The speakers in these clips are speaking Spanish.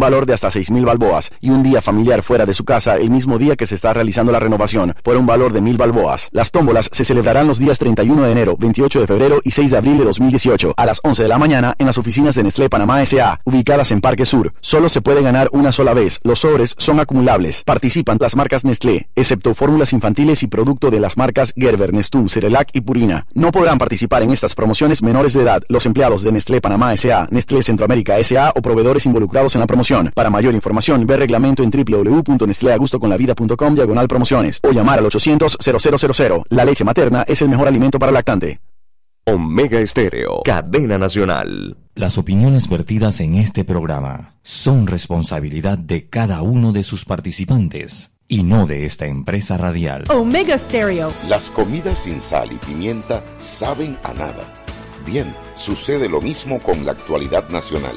valor de hasta 6 mil balboas y un día familiar fuera de su casa el mismo día que se está realizando la renovación por un valor de mil balboas. Las tómbolas se celebrarán los días 31 de enero, 28 de febrero y 6 de abril de 2018 a las 11 de la mañana en las oficinas de Nestlé Panamá S.A. ubicadas en Parque Sur. Solo se puede ganar una sola vez. Los sobres son acumulables. Participan las marcas Nestlé, excepto fórmulas infantiles y producto de las marcas Gerber, Nestum, Cerelac y Purina. No podrán participar en estas promociones menores de edad los empleados de Nestlé Panamá S.A., Nestlé Centroamérica S.A. o proveedores involucrados en la promoción. Para mayor información, ve reglamento en www.nestleagustoconlavida.com diagonal promociones o llamar al 800 0000. La leche materna es el mejor alimento para lactante. Omega Estéreo, cadena nacional. Las opiniones vertidas en este programa son responsabilidad de cada uno de sus participantes y no de esta empresa radial. Omega Stereo. Las comidas sin sal y pimienta saben a nada. Bien, sucede lo mismo con la actualidad nacional.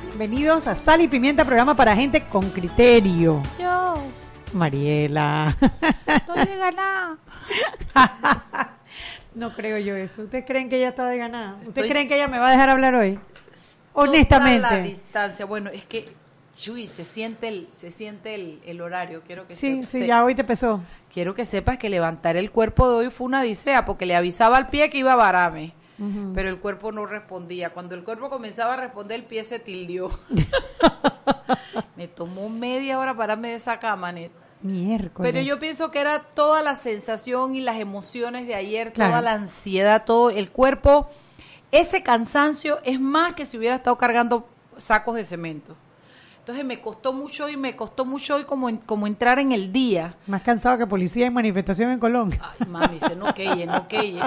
Bienvenidos a Sal y Pimienta, programa para gente con criterio. Yo Mariela. estoy de ganar. No creo yo eso. ¿Ustedes creen que ella está de ganada? ¿Ustedes Estoy- creen que ella me va a dejar hablar hoy? Toda la Honestamente. distancia. Bueno, es que, Chuy, se siente el, se siente el, el horario. Quiero que Sí, sepa- sí, se- ya hoy te pesó. Quiero que sepas que levantar el cuerpo de hoy fue una odisea, porque le avisaba al pie que iba a Pero el cuerpo no respondía. Cuando el cuerpo comenzaba a responder, el pie se tildió. me tomó media hora pararme de esa cama, Net. Miércoles. Pero yo pienso que era toda la sensación y las emociones de ayer, Claro. toda la ansiedad, todo el cuerpo. Ese cansancio es más que si hubiera estado cargando sacos de cemento. Entonces me costó mucho y me costó mucho hoy como, como entrar en el día. Más cansado que policía en manifestación en Colón. Ay, mami, dice, no queye, no queye.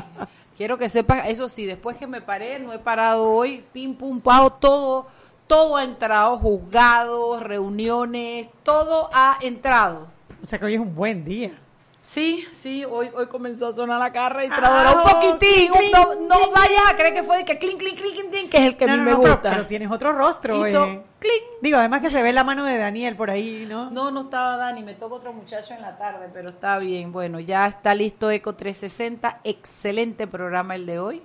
Quiero que sepas, eso sí, después que me paré, no he parado hoy, pim, pum, pao, todo, todo ha entrado, juzgados, reuniones, todo ha entrado. O sea que hoy es un buen día. Sí, sí, hoy, hoy comenzó a sonar la carra un Ah, poquitín. clink, no, clink, no vaya a creer que fue de que clink, clink, clink, clink, que es el que No, a mí no, me no, gusta. pero tienes otro rostro. Hizo eh. clink. Digo, además que se ve la mano de Daniel por ahí, ¿no? No, no estaba Dani, me toca otro muchacho en la tarde, pero está bien. Bueno, ya está listo Eco 360, excelente programa el de hoy.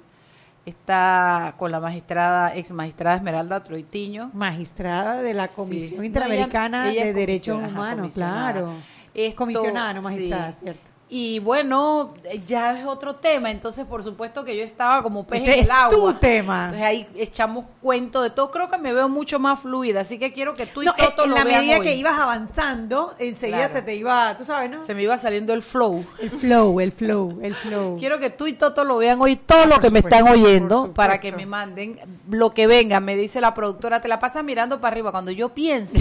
Está con la magistrada, ex magistrada Esmeralda Troitiño. Magistrada de la. Comisión Interamericana ella- ella de Derechos Humanos, claro. Esto, Comisionada, no magistrada, sí. cierto. Y bueno, ya es otro tema, entonces por supuesto que yo estaba como pez Ese en el es tu agua. tema. Entonces ahí echamos cuento de todo. Creo que me veo mucho más fluida, así que quiero que tú y No, Toto en lo la vean medida hoy. que ibas avanzando, enseguida Claro. se te iba, tú sabes, ¿no? Se me iba saliendo el flow. El flow, el flow, el flow. Quiero que tú y Toto lo vean hoy, todo lo Por que me supuesto, están oyendo, para que me manden lo que venga. Me dice la productora, te la pasas mirando para arriba. Cuando yo pienso,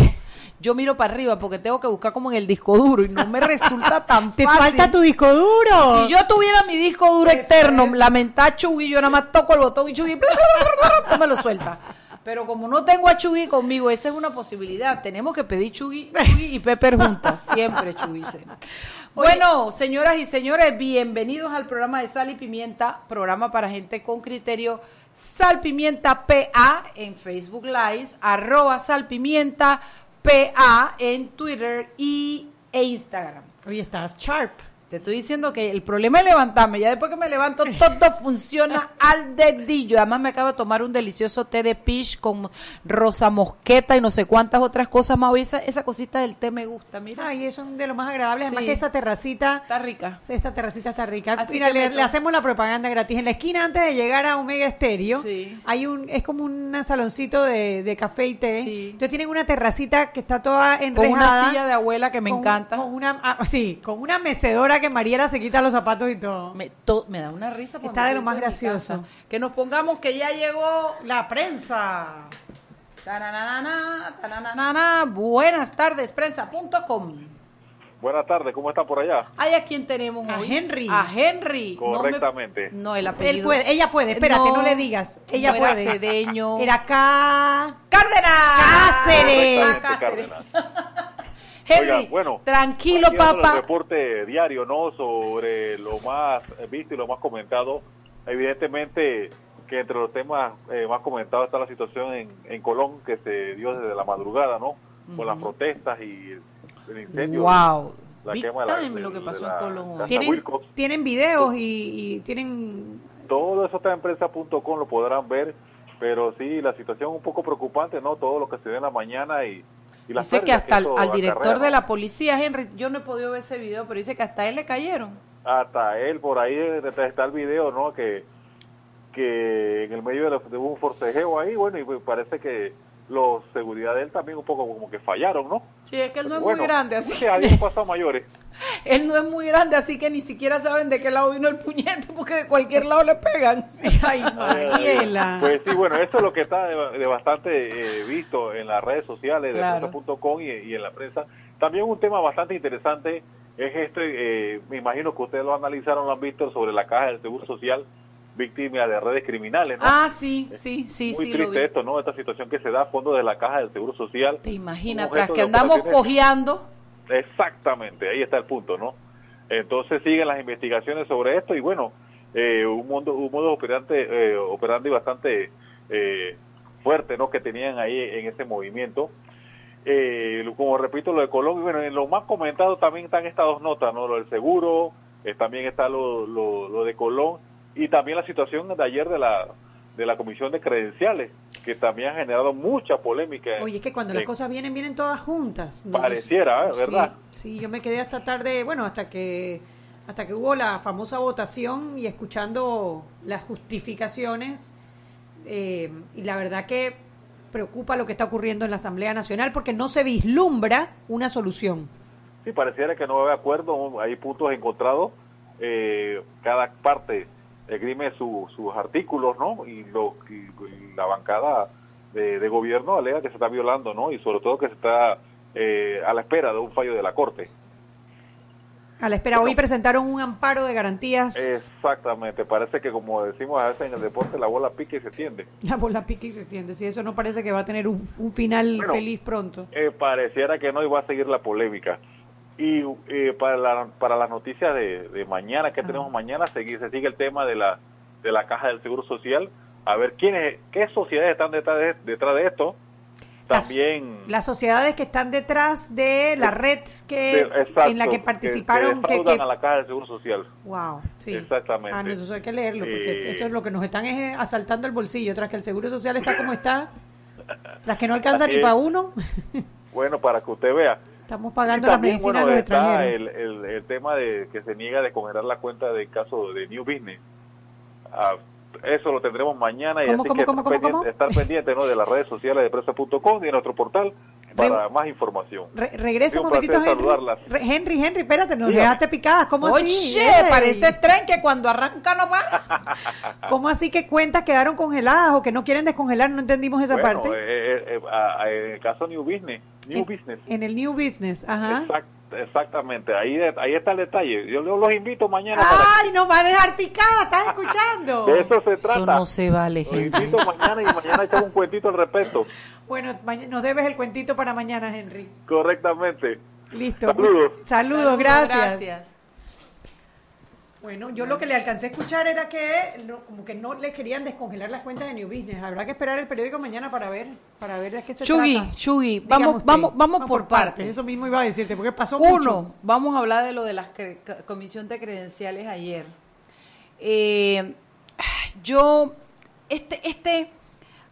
yo miro para arriba porque tengo que buscar como en el disco duro y no me resulta tan Te fácil. falta tu disco duro. Si yo tuviera mi disco duro Eso externo, es. lamentar Chugui, yo nada más toco el botón y Chugui, bla, bla, bla, me lo suelta. Pero como no tengo a Chugui conmigo, esa es una posibilidad. Tenemos que pedir Chugui, Chugui y Pepper juntas. Siempre Chugui. Bueno, señoras y señores, bienvenidos al programa de Sal y Pimienta, programa para gente con criterio. Sal Pimienta PA en Facebook Live, arroba Sal Pimienta PA en Twitter y, e Instagram. Hoy estás sharp. Te estoy diciendo que el problema es levantarme. Ya después que me levanto, todo funciona al dedillo. Además, me acabo de tomar un delicioso té de peach con rosa mosqueta y no sé cuántas otras cosas más. Esa, esa cosita del té me gusta, mira. Ay, eso es de lo más agradable. Además Sí. que esa terracita, Está rica. esta terracita está rica. Así Mira, le, hacemos la propaganda gratis. En la esquina, antes de llegar a Omega Estéreo, Sí. hay un, es como un saloncito de, de café y té. Sí. Entonces tienen una terracita que está toda Con enrejada. una silla de abuela que me con- encanta. Con una, ah, sí, con una mecedora que Mariela se quita los zapatos y todo. Me, to- me da una risa. porque Está de lo más gracioso. Que nos pongamos que ya llegó La prensa. Tananana, tananana. Buenas tardes, prensa.com. Buenas tardes, ¿cómo está por allá? Hay a quién tenemos A hoy. Henry. A Henry. No me- Correctamente. No, el apellido. Él puede, ella puede, espérate, no, le digas. Ella no era puede. Cedeño. Era acá. Cárdenas. Cáceres. Correctamente, Cáceres. Henry, Oiga, bueno, tranquilo, papá. El reporte diario, ¿no? Sobre lo más visto y lo más comentado. Evidentemente que entre los temas eh, más comentados está la situación en, en Colón que se dio desde la madrugada, ¿no? Con las protestas y el, el incendio. Wow. la quema de la- de- lo que pasó en Colón. Tienen, tienen videos y, y tienen... Todo eso está en prensa.com, lo podrán ver, pero sí, la situación un poco preocupante, ¿no? Todo lo que se ve en la mañana y, y las Dice que hasta al, esto al director acarrea, de la policía, Henry, yo no he podido ver ese video, pero dice que hasta él le cayeron. hasta él por ahí está el video no que que en el medio de, la- de un forcejeo ahí bueno y pues parece que los seguridad de él también un poco como que fallaron no Sí, es que él no es Bueno, muy grande, así que ahí a mayores él no es muy grande, así que ni siquiera saben de qué lado vino el puñete, porque de cualquier lado le pegan. Ay, Mariela. pues sí bueno esto es lo que está de, de bastante eh, visto en las redes sociales de Claro. prensa.com y, y en la prensa también un tema bastante interesante es este eh, me imagino que ustedes lo analizaron lo han visto sobre la caja del seguro social víctima de redes criminales ¿no? Ah, sí, sí, sí, muy sí, lo triste vi. esto, ¿no? Esta situación que se da a fondo de la caja del Seguro Social. Te imaginas, tras que andamos cojeando, Exactamente, ahí está el punto, ¿no? Entonces siguen las investigaciones sobre esto y bueno, eh, un mundo un modo operante eh, operandi bastante eh, fuerte, ¿no? Que tenían ahí en ese movimiento. Eh, como repito, lo de Colombia, bueno, en lo más comentado también están estas dos notas, ¿no? Lo del seguro, eh, también está lo, lo, lo de Colón y también la situación de ayer de la de la Comisión de Credenciales, que también ha generado mucha polémica. Oye, es que cuando las cosas vienen, vienen todas juntas. ¿no? Pareciera, ¿eh? Sí, ¿verdad? Sí, yo me quedé hasta tarde, bueno, hasta que hasta que hubo la famosa votación y escuchando las justificaciones. eh, y la verdad que preocupa lo que está ocurriendo en la Asamblea Nacional porque no se vislumbra una solución. Sí, pareciera que no va a haber acuerdo, hay puntos encontrados, eh, cada parte esgrime su- sus artículos, ¿no? Y, lo, y- y la bancada de, de gobierno alega que se está violando, ¿no? Y sobre todo que se está eh, a la espera de un fallo de la Corte. A la espera, hoy presentaron un amparo de garantías. Exactamente, parece que como decimos a veces en el deporte, la bola pica y se tiende. La bola pica y se extiende. Si eso no parece que va a tener un, un final Bueno. feliz pronto. Eh, pareciera que no iba a seguir la polémica. Y eh, para, la, para las noticias de, de mañana, que tenemos mañana, sigue, se sigue el tema de la, de la caja del Seguro Social. A ver, ¿quiénes, ¿qué sociedades están detrás de, detrás de esto? También... Las sociedades que están detrás de la red que de- exacto, en la que participaron. Que, que- que- a la caja del Seguro Social. Wow, sí. Exactamente. Ah, no, eso hay que leerlo, porque Eh, eso es lo que nos están es, eh, asaltando el bolsillo. Tras que el Seguro Social está como está, tras que no alcanza ni es. para uno, Bueno, para que usted vea. Estamos Y pagando las también, medicinas bueno, está extranjeros. el, el, el tema de que se niega de congelar la cuenta del caso de New Business. Ah, eso lo tendremos mañana y ¿Cómo, así cómo, que cómo, estar, cómo, pendiente, cómo? estar pendiente ¿no? de las redes sociales de presa.com y de nuestro portal para más información. Re- regresa un un momentito, Henry. Henry, Henry, espérate, nos Dígame. dejaste picadas. ¿Cómo Oye, así? Parece tren que cuando arranca no va. ¿Cómo así que cuentas quedaron congeladas o que no quieren descongelar? No entendimos esa Bueno, parte. eh, eh, eh, en el caso New Business, New en, Business. en el New Business, ajá. Exact- exactamente, ahí, ahí está el detalle. Yo los invito mañana para ¡Ay, nos va a dejar picada! ¿Estás escuchando? de eso se trata. Eso no se vale, Los gente. invito mañana y mañana echamos un cuentito al respecto. Bueno, nos debes el cuentito para mañana, Henry. Correctamente. Listo. Saludos. Saludos, gracias. gracias. Bueno, yo lo que le alcancé a escuchar era que no- como que no le querían descongelar las cuentas de New Business. Habrá que esperar el periódico mañana para ver, para ver de qué se Chugui, trata. Chugui, Dígame vamos, vamos, vamos por partes. Eso mismo iba a decirte, porque pasó mucho. Uno, vamos a hablar de lo de la comisión de credenciales ayer. Eh, yo, este, este,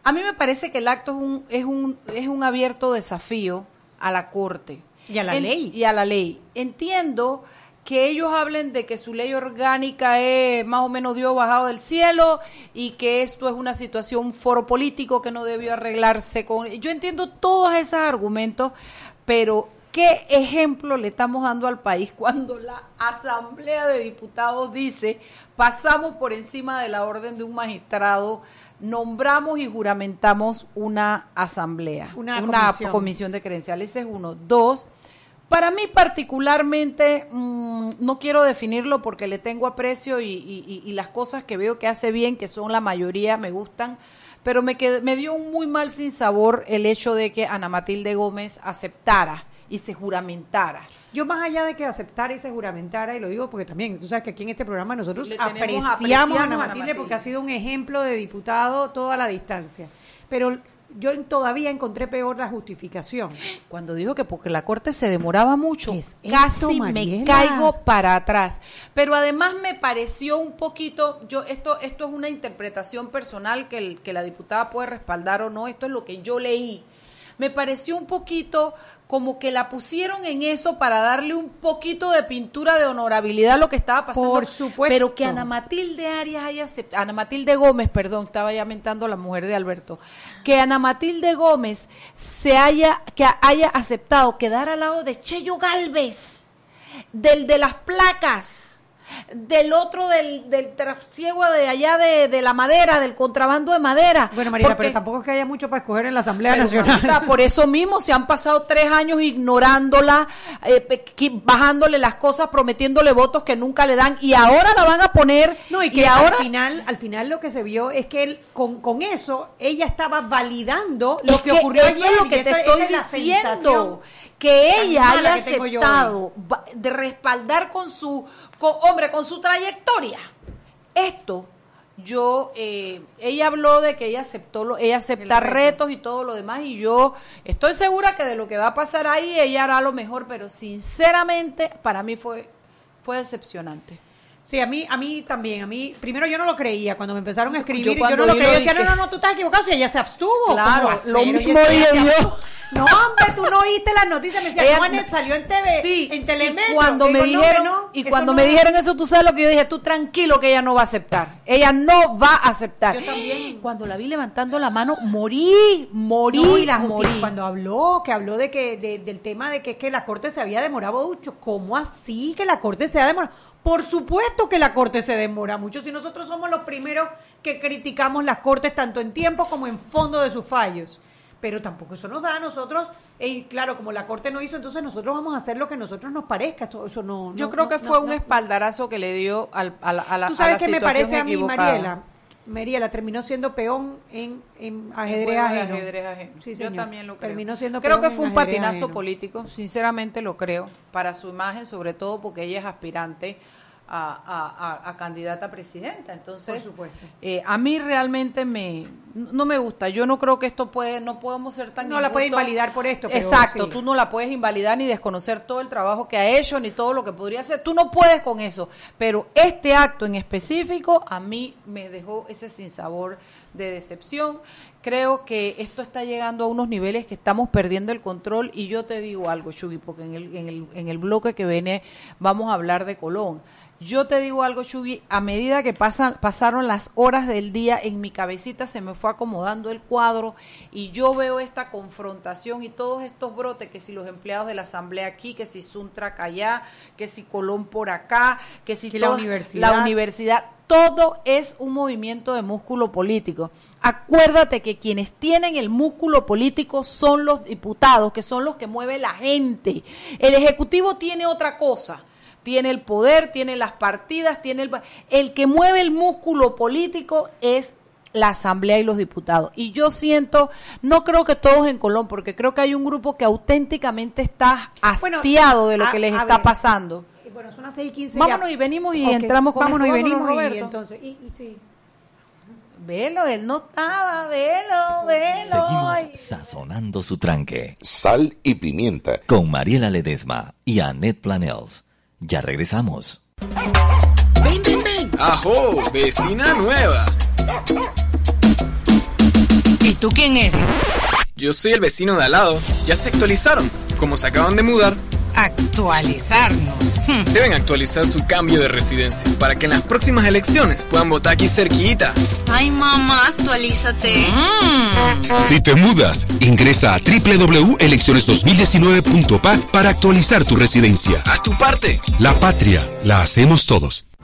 a mí me parece que el acto es un, es un, es un abierto desafío a la corte Y a la En- ley. y a la ley. Entiendo que ellos hablen de que su ley orgánica es más o menos Dios bajado del cielo y que esto es una situación, un foro político que no debió arreglarse con... Yo entiendo todos esos argumentos, pero ¿qué ejemplo le estamos dando al país cuando la Asamblea de Diputados dice pasamos por encima de la orden de un magistrado, nombramos y juramentamos una asamblea, Una comisión. comisión. de credenciales? Ese es uno. Dos, para mí particularmente, mm, no quiero definirlo porque le tengo aprecio y, y- y- y las cosas que veo que hace bien, que son la mayoría, me gustan, pero me, qued- me dio un muy mal sin sabor el hecho de que Ana Matilde Gómez aceptara y se juramentara. Yo más allá de que aceptara y se juramentara, y lo digo porque también, tú sabes que aquí en este programa nosotros apreciamos, apreciamos a Ana Ana Matilde Matilde. porque ha sido un ejemplo de diputado toda la distancia. Pero yo todavía encontré peor la justificación. Cuando dijo que porque la corte se demoraba mucho, ¿Qué es casi esto, me caigo para atrás. Pero además me pareció un poquito, yo esto esto es una interpretación personal que, el- que la diputada puede respaldar o no, esto es lo que yo leí. Me pareció un poquito como que la pusieron en eso para darle un poquito de pintura de honorabilidad a lo que estaba pasando. Por supuesto. Pero que Ana Matilde Arias haya aceptado, Ana Matilde Gómez, perdón, estaba ya mentando a la mujer de Alberto, que Ana Matilde Gómez se haya, que haya aceptado quedar al lado de Cheyo Galvez, del de las placas, del otro del, del trasiego de allá de, de la madera, del contrabando de madera. Bueno, Porque- pero tampoco es que haya mucho para escoger en la Asamblea Nacional. por eso mismo se han pasado tres años ignorándola, eh, bajándole las cosas, prometiéndole votos que nunca le dan y ahora la van a poner. No, y que ahora al final, al final lo que se vio es que él, con, con eso ella estaba validando lo Es que, ocurrió eso ayer. es lo que te estoy diciendo. Que ella haya que aceptado de respaldar con su, con- hombre, con su trayectoria. Esto, yo, eh, ella habló de que ella aceptó, lo, ella acepta El retos y todo lo demás y yo estoy segura que de lo que va a pasar ahí ella hará lo mejor, pero sinceramente para mí fue, fue decepcionante. Sí, a mí, a mí también, a mí, primero yo no lo creía cuando me empezaron a escribir, Yo yo, no lo vi lo creía, decía, no, no, no, tú estás equivocado, si ella se abstuvo. Claro, lo mismo yo. No, hombre, tú no oíste las noticias, me decía, Juanet salió en TV, Sí, en Telemetro. y cuando me dijeron no, y cuando no me es. dijeron eso tú sabes lo que yo dije tú tranquilo que ella no va a aceptar ella no va a aceptar Yo también. cuando la vi levantando la mano morí morí No, y la justicia, morí. cuando habló, que habló de que de- del tema de que, que la corte se había demorado mucho. ¿Cómo así que la corte se ha demorado? Por supuesto que la corte se demora mucho. Si nosotros somos los primeros que criticamos las cortes tanto en tiempo como en fondo de sus fallos. Pero tampoco eso nos da a nosotros, y claro, como la corte no hizo, entonces nosotros vamos a hacer lo que a nosotros nos parezca. Esto- Eso no, yo no- creo no- que no- fue un espaldarazo que le dio al, a la, a la, Tú a sabes la que me parece a mí, equivocada. Mariela. Mariela terminó siendo peón en, en ajedrez Juego de ajeno. ajedrez ajeno. Sí, Yo también lo creo. Terminó siendo creo peón que fue un patinazo ajeno. político, sinceramente lo creo, para su imagen, sobre todo porque ella es aspirante a, a- a- candidata a presidenta. Entonces, Por supuesto. eh, a mí realmente me no me gusta. Yo no creo que esto puede, no podemos ser tan No la puede injustos. invalidar por esto, pero Exacto, sí. tú no la puedes invalidar ni desconocer todo el trabajo que ha hecho ni todo lo que podría hacer. Tú no puedes con eso. Pero este acto en específico a mí me dejó ese sinsabor de decepción. Creo que esto está llegando a unos niveles que estamos perdiendo el control y yo te digo algo, Chugui, porque en el, en el, en el bloque que viene vamos a hablar de Colón. Yo te digo algo, Chugui, a medida que pasan, pasaron las horas del día, en mi cabecita se me fue acomodando el cuadro y yo veo esta confrontación y todos estos brotes, que si los empleados de la asamblea aquí, que si Suntrack allá, que si Colón por acá, que si Que la universidad. la universidad, todo es un movimiento de músculo político. Acuérdate que quienes tienen el músculo político son los diputados, que son los que mueve la gente. El Ejecutivo tiene otra cosa. Tiene el poder, tiene las partidas, tiene el... El que mueve el músculo político es la Asamblea y los diputados. Y yo siento, no creo que todos en Colón, porque creo que hay un grupo que auténticamente está Bueno, hastiado de lo a- que les está ver, pasando. Bueno, son las 6 y 15 Vámonos ya. y venimos y entramos con Vámonos eso. y venimos Vámonos, y entonces. Y, y sí. Velo, él no estaba, velo, velo. Ay. Seguimos sazonando su tranque Sal y pimienta. con Mariela Ledesma y Annette Planels. Ya regresamos. Ven, ven, ven. Ajo, vecina nueva. ¿Y tú quién eres? Yo soy el vecino de al lado. Ya se actualizaron. Como se acaban de mudar, Actualizarnos. Hmm. deben actualizar su cambio de residencia para que en las próximas elecciones puedan votar aquí cerquita. Ay, mamá, actualízate. Si te mudas, ingresa a www.elecciones2019.pa para actualizar tu residencia. Haz tu parte. La patria la hacemos todos.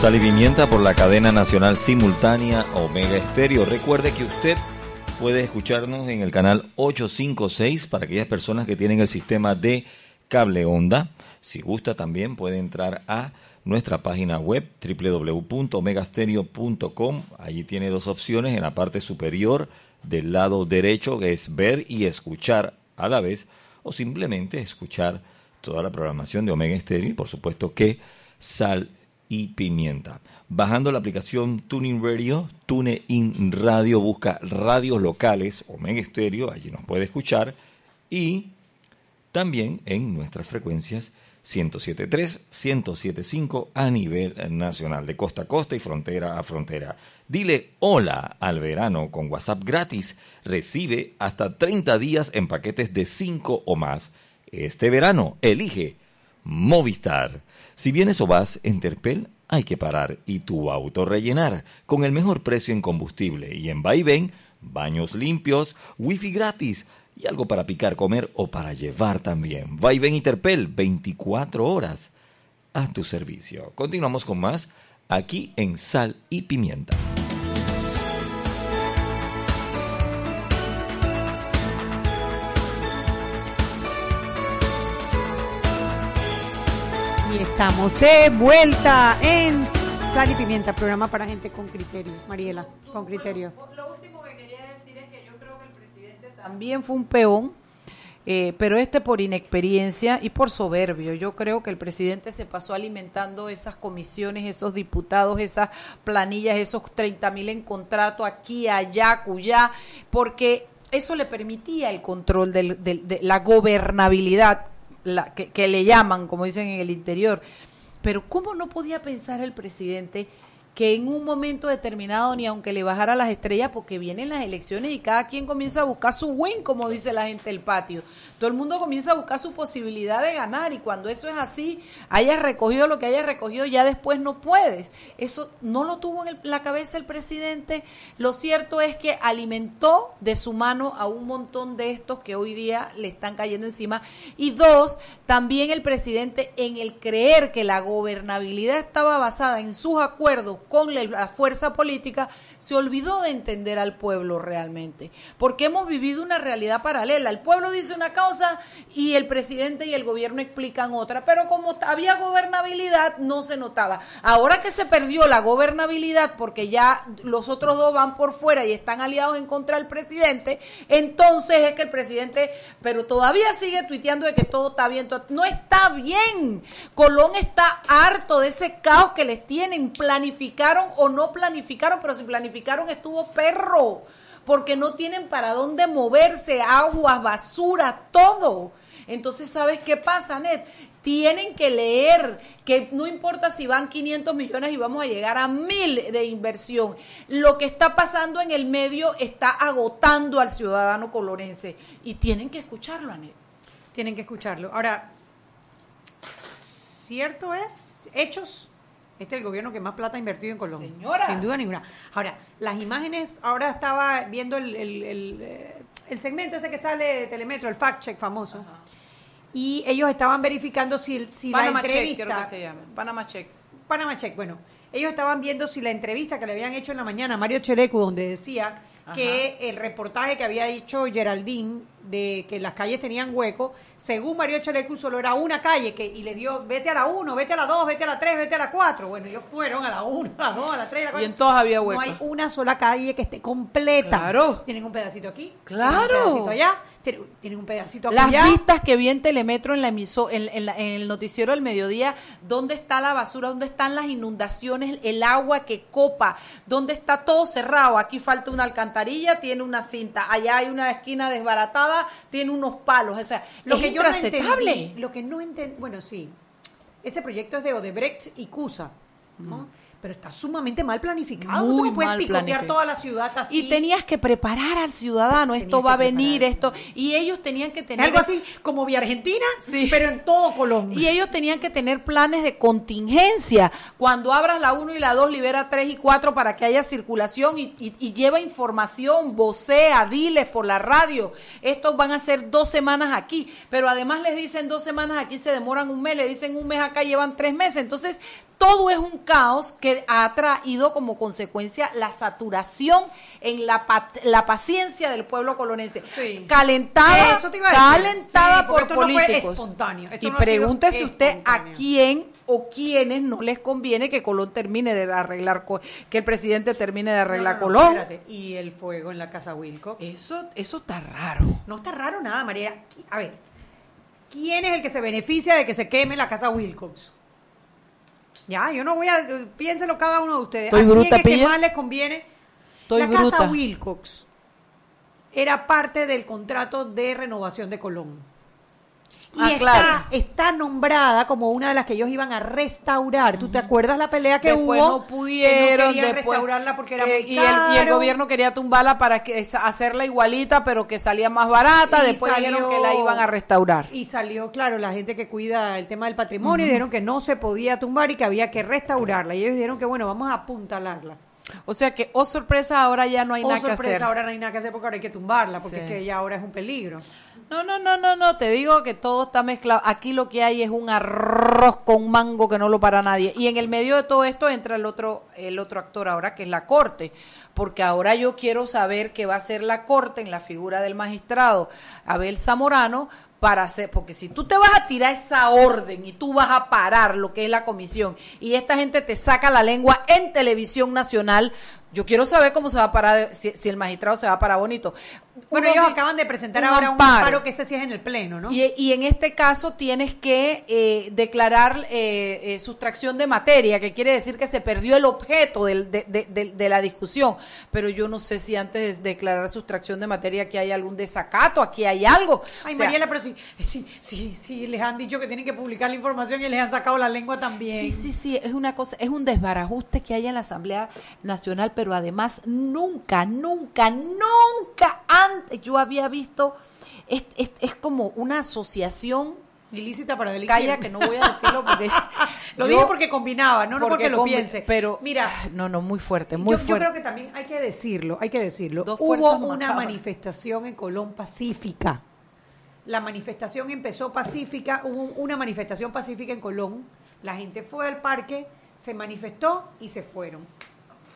Sal y pimienta por la cadena nacional simultánea Omega Estéreo. Recuerde que usted puede escucharnos en el canal 856 para aquellas personas que tienen el sistema de cable onda. Si gusta también puede entrar a nuestra página web www.omegastereo.com. Allí tiene dos opciones en la parte superior del lado derecho es ver y escuchar a la vez o simplemente escuchar toda la programación de Omega Stereo y por supuesto que sal y pimienta. Bajando la aplicación Tuning Radio, TuneIn Radio, busca radios locales, Omega Stereo, allí nos puede escuchar y también en nuestras frecuencias 107.3, 107.5 a nivel nacional, de costa a costa y frontera a frontera. Dile hola al verano con WhatsApp gratis. Recibe hasta 30 días en paquetes de 5 o más. Este verano, elige Movistar. Si vienes o vas en Terpel, hay que parar y tu auto rellenar con el mejor precio en combustible y en Vaivén, baños limpios, wifi gratis y algo para picar, comer o para llevar también. Vaivén y Terpel, 24 horas a tu servicio. Continuamos con más aquí en Sal y Pimienta. Estamos de vuelta en Sal y Pimienta, programa para gente con criterio. Mariela, con criterio. Lo último que quería decir es que yo creo que el presidente también fue un peón, eh, pero este por inexperiencia y por soberbio. Yo creo que el presidente se pasó alimentando esas comisiones, esos diputados, esas planillas, esos 30 mil en contrato aquí, allá, cuyá, porque eso le permitía el control del- del- de la gobernabilidad la, que, que le llaman, como dicen en el interior. Pero ¿cómo no podía pensar el presidente que en un momento determinado, ni aunque le bajara las estrellas, porque vienen las elecciones y cada quien comienza a buscar su win, como dice la gente del patio. Todo el mundo comienza a buscar su posibilidad de ganar y cuando eso es así, hayas recogido lo que hayas recogido, ya después no puedes. Eso no lo tuvo en la cabeza el presidente. Lo cierto es que alimentó de su mano a un montón de estos que hoy día le están cayendo encima. Y dos, también el presidente en el creer que la gobernabilidad estaba basada en sus acuerdos con la- fuerza política, se olvidó de entender al pueblo realmente. Porque hemos vivido una realidad paralela. El pueblo dice una cosa y el presidente y el gobierno explican otra. Pero como había gobernabilidad, no se notaba. Ahora que se perdió la gobernabilidad porque ya los otros dos van por fuera y están aliados en contra del presidente, entonces es que el presidente, pero todavía sigue tuiteando de que todo está bien. No está bien. Colón está harto de ese caos que les tienen. O no planificaron, pero si planificaron estuvo perro. Porque no tienen para dónde moverse, aguas, basura, todo. Entonces, ¿sabes qué pasa, Ned? Tienen que leer que no importa si van 500 millones y vamos a llegar a mil de inversión. Lo que está pasando en el medio está agotando al ciudadano colorense y tienen que escucharlo, Anet. Tienen que escucharlo. Ahora, cierto es, hechos, este es el gobierno que más plata ha invertido en Colombia. Señora. Sin duda ninguna. Ahora, las imágenes, ahora estaba viendo el, el- el, eh, el segmento ese que sale de Telemetro, el fact check famoso. Y ellos estaban verificando si, si la Panama Check, entrevista... creo que se llama. Panama Check. Panama Check, bueno, ellos estaban viendo si la entrevista que le habían hecho en la mañana a Mario Chelecu, donde decía que el reportaje que había hecho Geraldine de que las calles tenían hueco, según Mario Chelecu solo era una calle que y le dio, vete a la 1, vete a la 2, vete a la 3, vete a la 4. Bueno, ellos fueron a la 1, a la 2, a la 3, a la 4. Y en todas había No hueco. hay una sola calle que esté completa. Claro. Tienen un pedacito aquí, Claro. un pedacito allá, tienen, tienen un pedacito Las vistas que vi en Telemetro en, la emiso- en, en la- en el noticiero del mediodía, dónde está la basura, dónde están las inundaciones, el agua que copa, dónde está todo cerrado. Aquí falta una alcantarilla, tiene una cinta, allá hay una esquina desbaratada, tiene unos palos. O sea, Lo es que yo no entendí, lo que no entendí, bueno, sí, ese proyecto es de Odebrecht y CUSA, ¿no? Pero está sumamente mal planificado. Tú Muy no puedes picotear toda la ciudad así. Y tenías que preparar al ciudadano, esto va a venir, esto, y ellos tenían que tener algo así como Vía Argentina, pero en todo Colombia. Y ellos tenían que tener planes de contingencia. Cuando abras la 1 y la 2, libera 3 y 4 para que haya circulación y, y- y lleva información, vocea, diles por la radio. Estos van a ser dos semanas aquí, pero además les dicen dos semanas aquí, se demoran un mes, le dicen un mes acá, llevan tres meses. Entonces, todo es un caos que ha traído como consecuencia la saturación en la, la paciencia del pueblo colonense. Calentada, Eso te iba a decir. calentada Sí, por esto no fue políticos. espontáneo. Esto y no pregúntese usted a quién o quiénes no les conviene que Colón termine de arreglar, que el presidente termine de arreglar No, no, no, Colón. espérate. Y el fuego en la casa Wilcox. Eso, eso está raro. No está raro nada, María. A ver, ¿quién es el que se beneficia de que se queme la casa Wilcox? Ya, yo no voy a... Piénselo cada uno de ustedes. Estoy ¿A quién bruta, es que más les conviene? Estoy la bruta. casa Wilcox era parte del contrato de renovación de Colón. Y Ah, está, claro. está nombrada como una de las que ellos iban a restaurar. ¿Tú te acuerdas la pelea que después hubo? no pudieron, que no querían después restaurarla porque era que- muy y, el, y el caro. gobierno quería tumbarla para que, hacerla igualita, pero que salía más barata. Y después dijeron que la iban a restaurar. Y salió, claro, la gente que cuida el tema del patrimonio, y dijeron que no se podía tumbar y que había que restaurarla. Y ellos dijeron que, bueno, vamos a apuntalarla. O sea que, oh sorpresa, ahora ya no hay Oh, nada que sorpresa, hacer. ahora no hay nada que hacer porque ahora hay que tumbarla, porque Sí. es que ya ahora es un peligro. No, no, no, no, no, te digo que todo está mezclado. Aquí lo que hay es un arroz con mango que no lo para nadie. Y en el medio de todo esto entra el otro, el otro actor ahora, que es la corte. Porque ahora yo quiero saber qué va a hacer la corte en la figura del magistrado Abel Zamorano para hacer, porque si tú te vas a tirar esa orden y tú vas a parar lo que es la comisión y esta gente te saca la lengua en televisión nacional, yo quiero saber cómo se va a parar, si, si el magistrado se va a parar bonito. Bueno, Uno ellos acaban de presentar un ahora amparo. un amparo que ese sí es en el Pleno, ¿no? Y, y en este caso tienes que eh, declarar eh, eh, sustracción de materia, que quiere decir que se perdió el objeto del- de, de- de- de la discusión. Pero yo no sé si antes de declarar sustracción de materia aquí hay algún desacato, aquí hay algo. Ay, O sea, Mariela, pero sí, sí, sí, sí, les han dicho que tienen que publicar la información y les han sacado la lengua también. Sí, sí, sí, es una cosa, es un desbarajuste que hay en la Asamblea Nacional, pero además nunca, nunca, nunca antes yo había visto, es, es, es como una asociación ilícita para delinquir. Calla que no voy a decirlo porque Lo yo- digo porque combinaba, no, no porque lo piense. Pero Mira, no, no, muy fuerte, muy yo, yo fuerte. creo que también hay que decirlo, hay que decirlo. Dos Hubo una manifestación en Colón pacífica. La manifestación empezó pacífica, hubo una manifestación pacífica en Colón. La gente fue al parque, se manifestó y se fueron.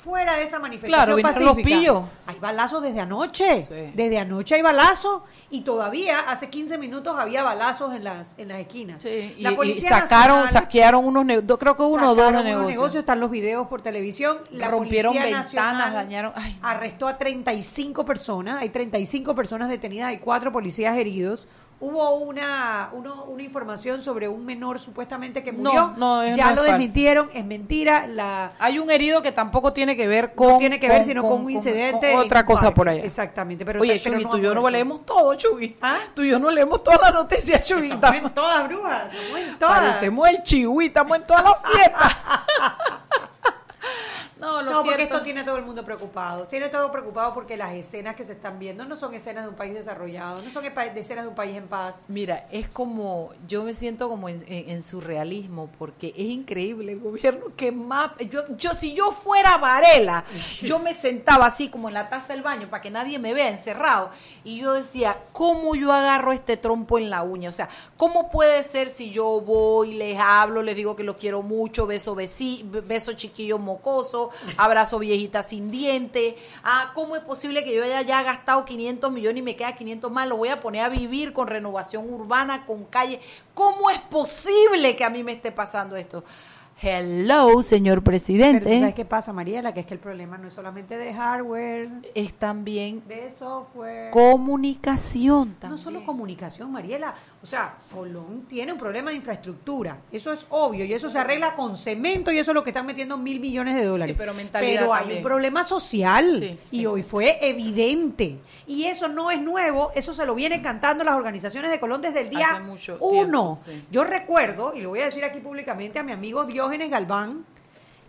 Fuera de esa manifestación Claro, los pacífica, pillos. hay balazos desde anoche. Desde anoche hay balazos y todavía hace 15 minutos había balazos en las en las esquinas. Y, la y Policía sacaron, Nacional- saquearon unos, ne- do- creo que uno o dos de negocios. negocios, están los videos por televisión. La Rompieron Policía ventanas, Nacional dañaron. Ay, arrestó a 35 personas. Hay 35 personas detenidas, hay cuatro policías heridos. Hubo una, uno- una información sobre un menor supuestamente que murió. no, ya no lo desmintieron, es mentira. La, Hay un herido que tampoco tiene que ver con. no tiene que ver, sino con, un incidente. con otra cosa por allá. Exactamente. Pero, Oye, tú y yo no leemos todo, Chuy. Tú y yo no leemos todas las noticias, Chuy. Estamos en todas, brujas. Estamos en todas. Parecemos el chihui, estamos en todas las fiestas. no, lo no, porque esto tiene a todo el mundo preocupado. Tiene todo preocupado porque las escenas que se están viendo no son escenas de un país desarrollado, no son escenas de un país en paz. Mira, es como, yo me siento como en, en- en surrealismo, porque es increíble el gobierno que más, yo, yo si yo fuera Varela, yo me sentaba así como en la taza del baño para que nadie me vea encerrado, y yo decía, ¿cómo yo agarro este trompo en la uña? O sea, ¿cómo puede ser si yo voy, les hablo, les digo que los quiero mucho, beso, besi, beso chiquillo mocoso, abrazo viejita sin diente? Ah, ¿cómo es posible que yo haya ya gastado 500 millones y me queda 500 más? Lo voy a poner a vivir con renovación urbana, con calle. ¿Cómo es posible que a mí me esté pasando esto? Hello, señor Pero presidente. ¿tú sabes qué pasa, Mariela? Que es que el problema no es solamente de hardware, es también de software. comunicación No solo comunicación, Mariela. O sea, Colón tiene un problema de infraestructura. Eso es obvio. Y eso se arregla con cemento y eso es lo que están metiendo mil millones de dólares. Sí, pero mentalidad Pero hay también. un problema social. Sí, y sí, hoy fue evidente. Y eso no es nuevo. Eso se lo vienen cantando las organizaciones de Colón desde el día Hace mucho uno. tiempo. Yo recuerdo, y lo voy a decir aquí públicamente, a mi amigo Diógenes Galván,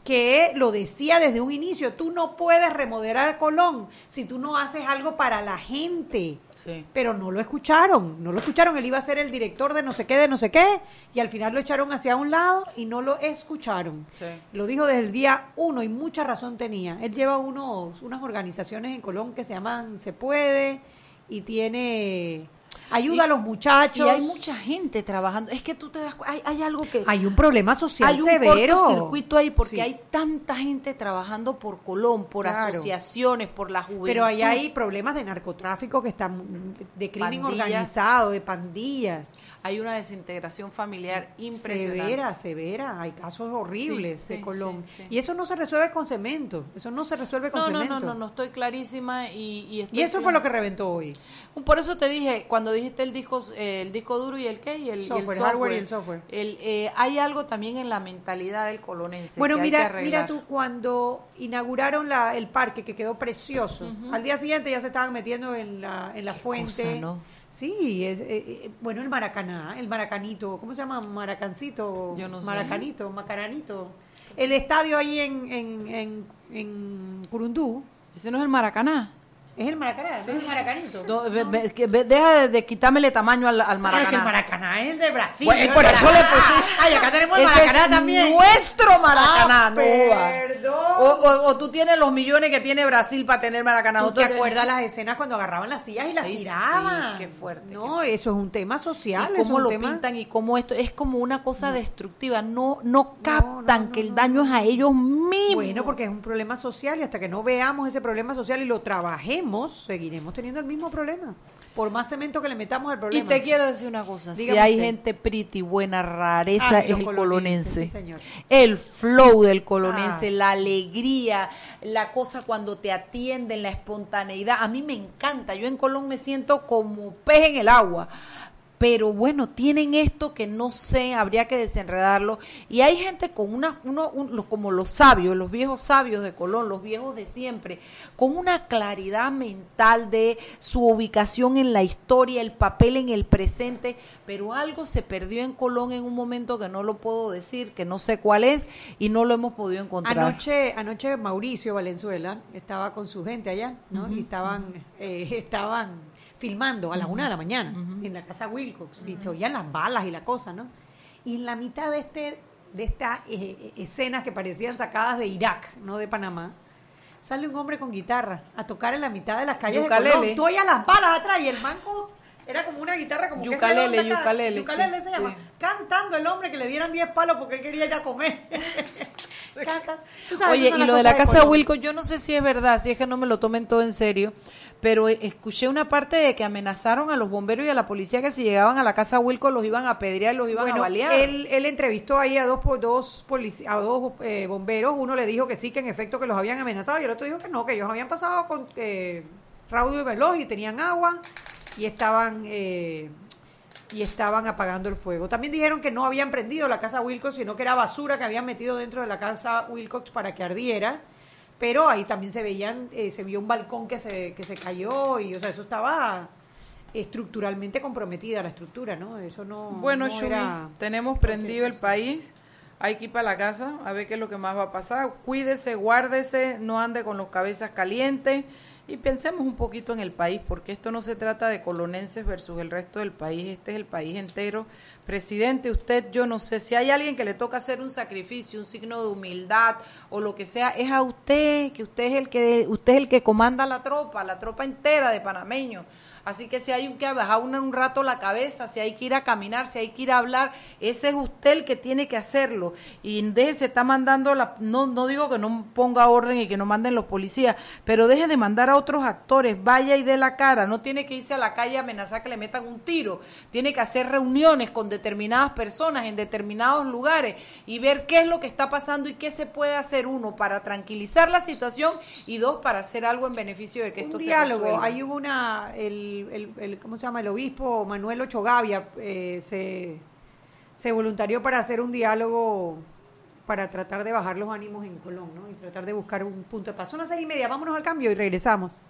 que lo decía desde un inicio, tú no puedes remodelar Colón si tú no haces algo para la gente. Sí. Pero no lo escucharon, no lo escucharon, él iba a ser el director de no sé qué, de no sé qué, y al final lo echaron hacia un lado y no lo escucharon. Sí. Lo dijo desde el día uno y mucha razón tenía. Él lleva unos, unas organizaciones en Colón que se llaman Se Puede y tiene ayuda Y- a los muchachos. Y hay mucha gente trabajando. Es que tú te das hay, hay algo que Hay un problema social hay un severo. cortocircuito ahí porque Sí. hay tanta gente trabajando por Colón, por Claro. asociaciones, por la juventud. Pero ahí hay problemas de narcotráfico que están de crimen Pandillas. organizado, de pandillas. Hay una desintegración familiar impresionante. Severa, severa. Hay casos horribles Sí, de sí, Colón. sí. Y eso no se resuelve con cemento. Eso no se resuelve con No, no, cemento. no, no, no, estoy clarísima y y, estoy Y eso fue lo que reventó hoy. Por eso te dije, cuando dijiste el disco, eh, el disco duro y el qué, y el, y el Software, hardware y el software. el, eh, hay algo también en la mentalidad del colonense. Bueno, que hay que mira, mira tú, cuando inauguraron la, el parque, que quedó precioso, al día siguiente ya se estaban metiendo en la, en la fuente. cosa, ¿no? Sí, es, eh, eh, bueno, el Maracaná, el Maracanito, ¿cómo se llama? Maracancito, Yo no sé. Maracanito, Macaranito. El estadio ahí en, en, en, en Curundú, Ese no es el Maracaná. Es el Maracaná, ¿no es el Maracanito. No, ve- ve- que ve- deja de, de quitármele tamaño al, al Maracaná. es que el Maracaná es de Brasil. Bueno, y por eso le puse. Ay, acá tenemos el Maracaná es también. Nuestro Maracaná, Ah, no perdón. O, o- o tú tienes los millones que tiene Brasil para tener Maracaná. ¿Tú te acuerdas las escenas cuando agarraban las sillas y las Ay, sí, tiraban? qué fuerte, No, eso es un tema social. y cómo un lo tema- pintan y cómo esto es como una cosa destructiva. No, no captan que el daño es a ellos mismos. Bueno, porque es un problema social y hasta que no veamos ese problema social y lo trabajemos, seguiremos teniendo el mismo problema. Por más cemento que le metamos al Y problema. te quiero decir una cosa, Dígame si hay usted. gente pretty, buena, rareza, es los el colonense. sí, señor. El flow del colonense, Ah, la alegría, la cosa cuando te atienden, la espontaneidad. A mí me encanta, yo en Colón me siento como pez en el agua. Pero bueno, tienen esto que no sé, habría que desenredarlo. Y hay gente con una, uno, un- los- como los sabios, los viejos sabios de Colón, los viejos de siempre, con una claridad mental de su ubicación en la historia, el papel en el presente. Pero algo se perdió en Colón en un momento que no lo puedo decir, que no sé cuál es, y no lo hemos podido encontrar. Anoche, anoche Mauricio Valenzuela estaba con su gente allá, ¿no? y estaban, eh, estaban filmando a la una de la mañana en la casa Wilcox y se oían las balas y la cosa, ¿no? Y en la mitad de este de estas eh, escenas que parecían sacadas de Irak, no de Panamá, sale un hombre con guitarra a tocar en la mitad de las calles de Yucalele. Colón. Tú oías las balas atrás y el manco era como una guitarra como que es Yucalele, redonda acá. yucalele, Yucalele sí, se llama. sí. Cantando el hombre que le dieran 10 palos porque él quería ir a comer. Canta. Tú sabes, Oye, y lo de la cosas casa. Wilco, yo no sé si es verdad, si es que no me lo tomen todo en serio, pero eh, escuché una parte de que amenazaron a los bomberos y a la policía que si llegaban a la casa Wilco los iban a apedrear, los iban a balear. él, él entrevistó ahí a dos, dos, a dos eh, bomberos. Uno le dijo que sí, que en efecto que los habían amenazado y el otro dijo que no, que ellos habían pasado con eh, raudo y veloz y tenían agua y estaban eh, y estaban apagando el fuego. También dijeron que no habían prendido la casa Wilcox, sino que era basura que habían metido dentro de la casa Wilcox para que ardiera. Pero ahí también se veían, eh, se vio un balcón que se, que se cayó y, o sea, eso estaba estructuralmente comprometida la estructura, ¿no? Eso no. Bueno, no era- tenemos prendido el país. Hay que ir para la casa a ver qué es lo que más va a pasar. Cuídese, guárdese, no ande con los cabezas calientes y pensemos un poquito en el país, porque esto no se trata de colonenses versus el resto del país, este es el país entero. Presidente, usted, yo no sé, si hay alguien que le toca hacer un sacrificio, un signo de humildad o lo que sea, es a usted, que usted es el que usted es el que comanda la tropa, la tropa entera de panameños. Así que si hay que bajar un, rato la cabeza, si hay que ir a caminar, si hay que ir a hablar, ese es usted el que tiene que hacerlo. Y deje, se está mandando, la, no, no digo que no ponga orden y que no manden los policías, pero deje de mandar a otros actores, vaya y dé la cara, no tiene que irse a la calle a amenazar que le metan un tiro, tiene que hacer reuniones con determinadas personas en determinados lugares y ver qué es lo que está pasando y qué se puede hacer uno para tranquilizar la situación y dos para hacer algo en beneficio de que un esto se diálogo. resuelva. Ahí hubo una, el, el, el- ¿cómo se llama? El obispo Manuel Ochogavia eh, se, se voluntarió para hacer un diálogo para tratar de bajar los ánimos en Colón, ¿no? Y tratar de buscar un punto de paz. Son las seis y media, vámonos al cambio y regresamos.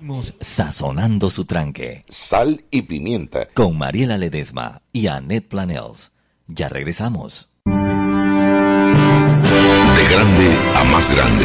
Seguimos sazonando su tranque. Sal y pimienta. Con Mariela Ledesma y Annette Planels. Ya regresamos. De grande a más grande,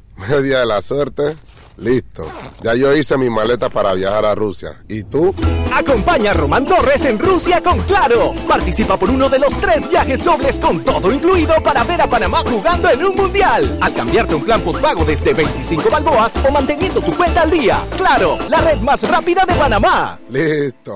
Media de la suerte, listo. Ya yo hice mi maleta para viajar a Rusia. ¿Y tú? Acompaña a Román Torres en Rusia con Claro. Participa por uno de los tres viajes dobles con todo incluido para ver a Panamá jugando en un mundial. Al cambiarte un plan postpago desde 25 balboas o manteniendo tu cuenta al día. Claro, la red más rápida de Panamá. Listo.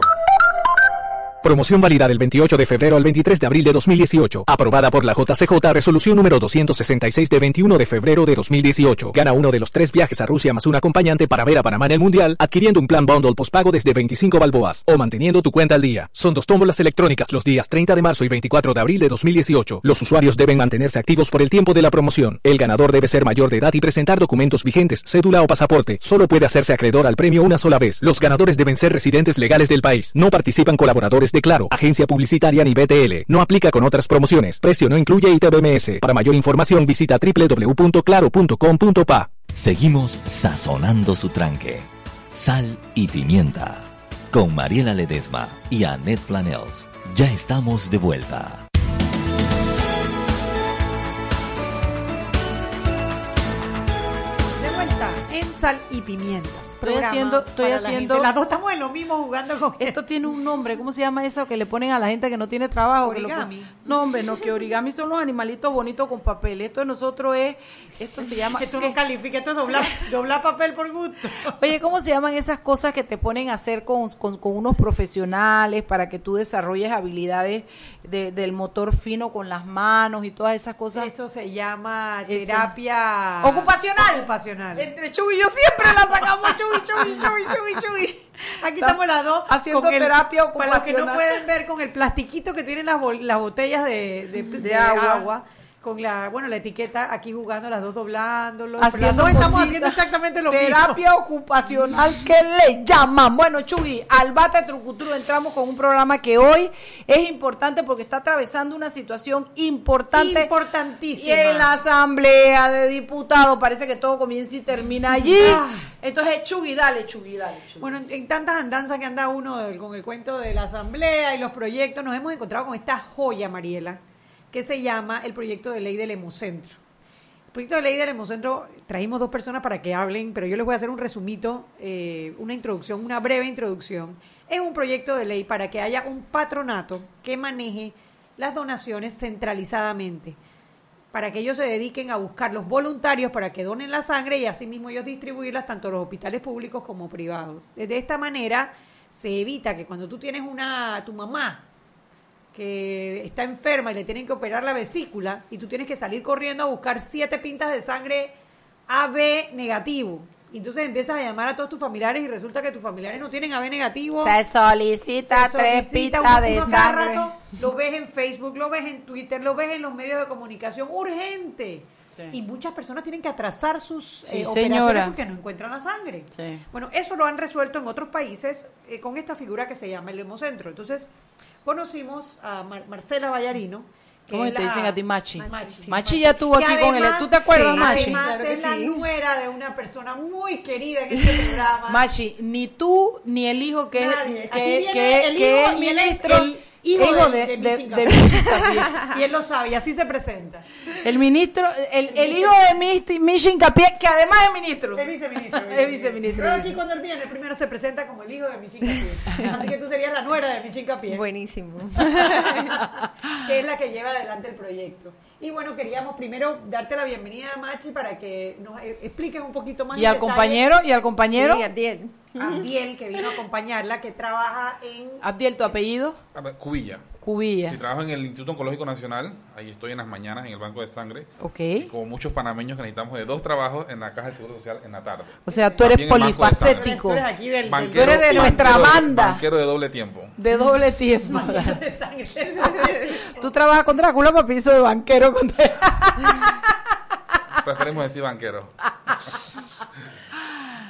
Promoción válida del 28 de febrero al 23 de abril de 2018. Aprobada por la JCJ Resolución número 266 de 21 de febrero de 2018. Gana uno de los tres viajes a Rusia más un acompañante para ver a Panamá en el Mundial, adquiriendo un plan bundle postpago desde 25 balboas o manteniendo tu cuenta al día. Son dos tómbolas electrónicas los días 30 de marzo y 24 de abril de 2018. Los usuarios deben mantenerse activos por el tiempo de la promoción. El ganador debe ser mayor de edad y presentar documentos vigentes, cédula o pasaporte. Solo puede hacerse acreedor al premio una sola vez. Los ganadores deben ser residentes legales del país. No participan colaboradores de Claro, agencia publicitaria ni BTL. No aplica con otras promociones. Precio no incluye ITBMS. Para mayor información visita www.claro.com.pa. Seguimos sazonando su tranque. Sal y pimienta. Con Mariela Ledesma y Annette Planels. Ya estamos de vuelta. De vuelta en Sal y Pimienta. Estoy Programa haciendo, estoy para haciendo. Las dos estamos en lo mismo jugando con Esto tiene un nombre, ¿cómo se llama eso que le ponen a la gente que no tiene trabajo? Lo Origami. no, hombre, no, que origami son los animalitos bonitos con papel. Esto de nosotros es, esto se llama. Esto no califica, esto es doblar, doblar papel por gusto. Oye, ¿cómo se llaman esas cosas que te ponen a hacer con, con- con unos profesionales para que tú desarrolles habilidades de- del motor fino con las manos y todas esas cosas? Eso se llama Eso. terapia Ocupacional. Ocupacional. Entre Chuy y yo siempre la sacamos, Chuy, Chuy, Chuy, Chuy, Chuy. Aquí estamos las dos haciendo con el- terapia Para los que no pueden ver con el plastiquito que tienen las, las botellas de, de- de agua. agua. Con la, bueno, la etiqueta aquí jugando, las dos doblándolo. Haciendo las dos estamos haciendo exactamente lo mismo. Terapia ocupacional que le llaman. Bueno, Chuy, al bate trucutru entramos con un programa que hoy es importante porque está atravesando una situación importante. Importantísima. Y en la asamblea de diputados parece que todo comienza y termina allí. Ah. Entonces, Chuy, dale, Chuy, dale. Chuy. Bueno, en, tantas andanzas que anda uno con el cuento de la asamblea y los proyectos, nos hemos encontrado con esta joya, Mariela, que se llama el proyecto de ley del Hemocentro. El proyecto de ley del Hemocentro, trajimos dos personas para que hablen, pero yo les voy a hacer un resumito, eh, una introducción, una breve introducción. Es un proyecto de ley para que haya un patronato que maneje las donaciones centralizadamente para que ellos se dediquen a buscar los voluntarios para que donen la sangre y asimismo ellos distribuirlas tanto a los hospitales públicos como privados. De esta manera se evita que cuando tú tienes una tu mamá que está enferma y le tienen que operar la vesícula y tú tienes que salir corriendo a buscar siete pintas de sangre AB negativo. Y entonces empiezas a llamar a todos tus familiares y resulta que tus familiares no tienen AB negativo. Se solicita Se tres solicita pitas uno- de sangre. rato lo ves en Facebook, lo ves en Twitter, lo ves en los medios de comunicación, urgente. Y muchas personas tienen que atrasar sus Sí, eh, operaciones señora. porque no encuentran la sangre. Sí. Bueno, eso lo han resuelto en otros países eh, con esta figura que se llama el hemocentro. Entonces, conocimos a Mar- Marcela Vallarino, ¿Cómo te dicen a ti, Machi? Machi. Machi ya estuvo Que aquí con él. además- ¿Tú te acuerdas, sí, Machi? Además Claro que es la sí. nuera de una persona muy querida en este programa. Machi, ni tú ni el hijo que Nadie. es Aquí que, viene que- el que hijo él es ministro, el hijo de- de de Capié. y él lo sabe, y así se presenta. El ministro, el, el hijo de Michin Capié, que además es ministro. Es viceministro. Es viceministro. Pero aquí cuando él viene, primero se presenta como el hijo de Michin Capié. Así que tú serías la nuera de Michin Capié. Buenísimo. que es la que lleva adelante el proyecto. Y bueno, queríamos primero darte la bienvenida a Machi para que nos eh, expliques un poquito más. Y al detalle. compañero, y al compañero. Sí, Abdiel. Abdiel, que vino a acompañarla, que trabaja en... Abdiel, tu apellido, A ver, Cubilla. Cubilla. Si trabajo en el Instituto Oncológico Nacional, ahí estoy en las mañanas en el Banco de Sangre. Ok. Y como muchos panameños que necesitamos de dos trabajos en la Caja del Seguro Social en la tarde. O sea, tú eres polifacético. Tú eres aquí del... del- Banquero- Tú eres de nuestra banquero banda. Banquero de doble tiempo. De doble tiempo. de sangre. Tú trabajas con Drácula, papi, hizo de banquero con Preferimos decir banquero.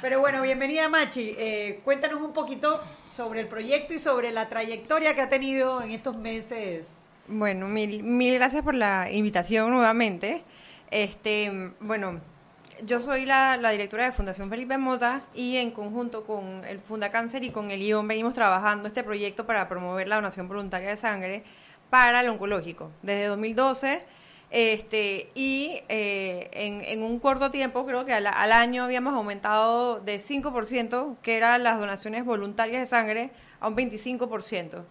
Pero bueno, bienvenida Machi. Eh, cuéntanos un poquito sobre el proyecto y sobre la trayectoria que ha tenido en estos meses. Bueno, mil, mil gracias por la invitación nuevamente. Este, bueno, yo soy la, directora de Fundación Felipe Mota y en conjunto con el Funda Cáncer y con el ION venimos trabajando este proyecto para promover la donación voluntaria de sangre para el oncológico. Desde 2012 este, y eh, en, en un corto tiempo, creo que al, al año habíamos aumentado de 5%, que eran las donaciones voluntarias de sangre, a un 25%.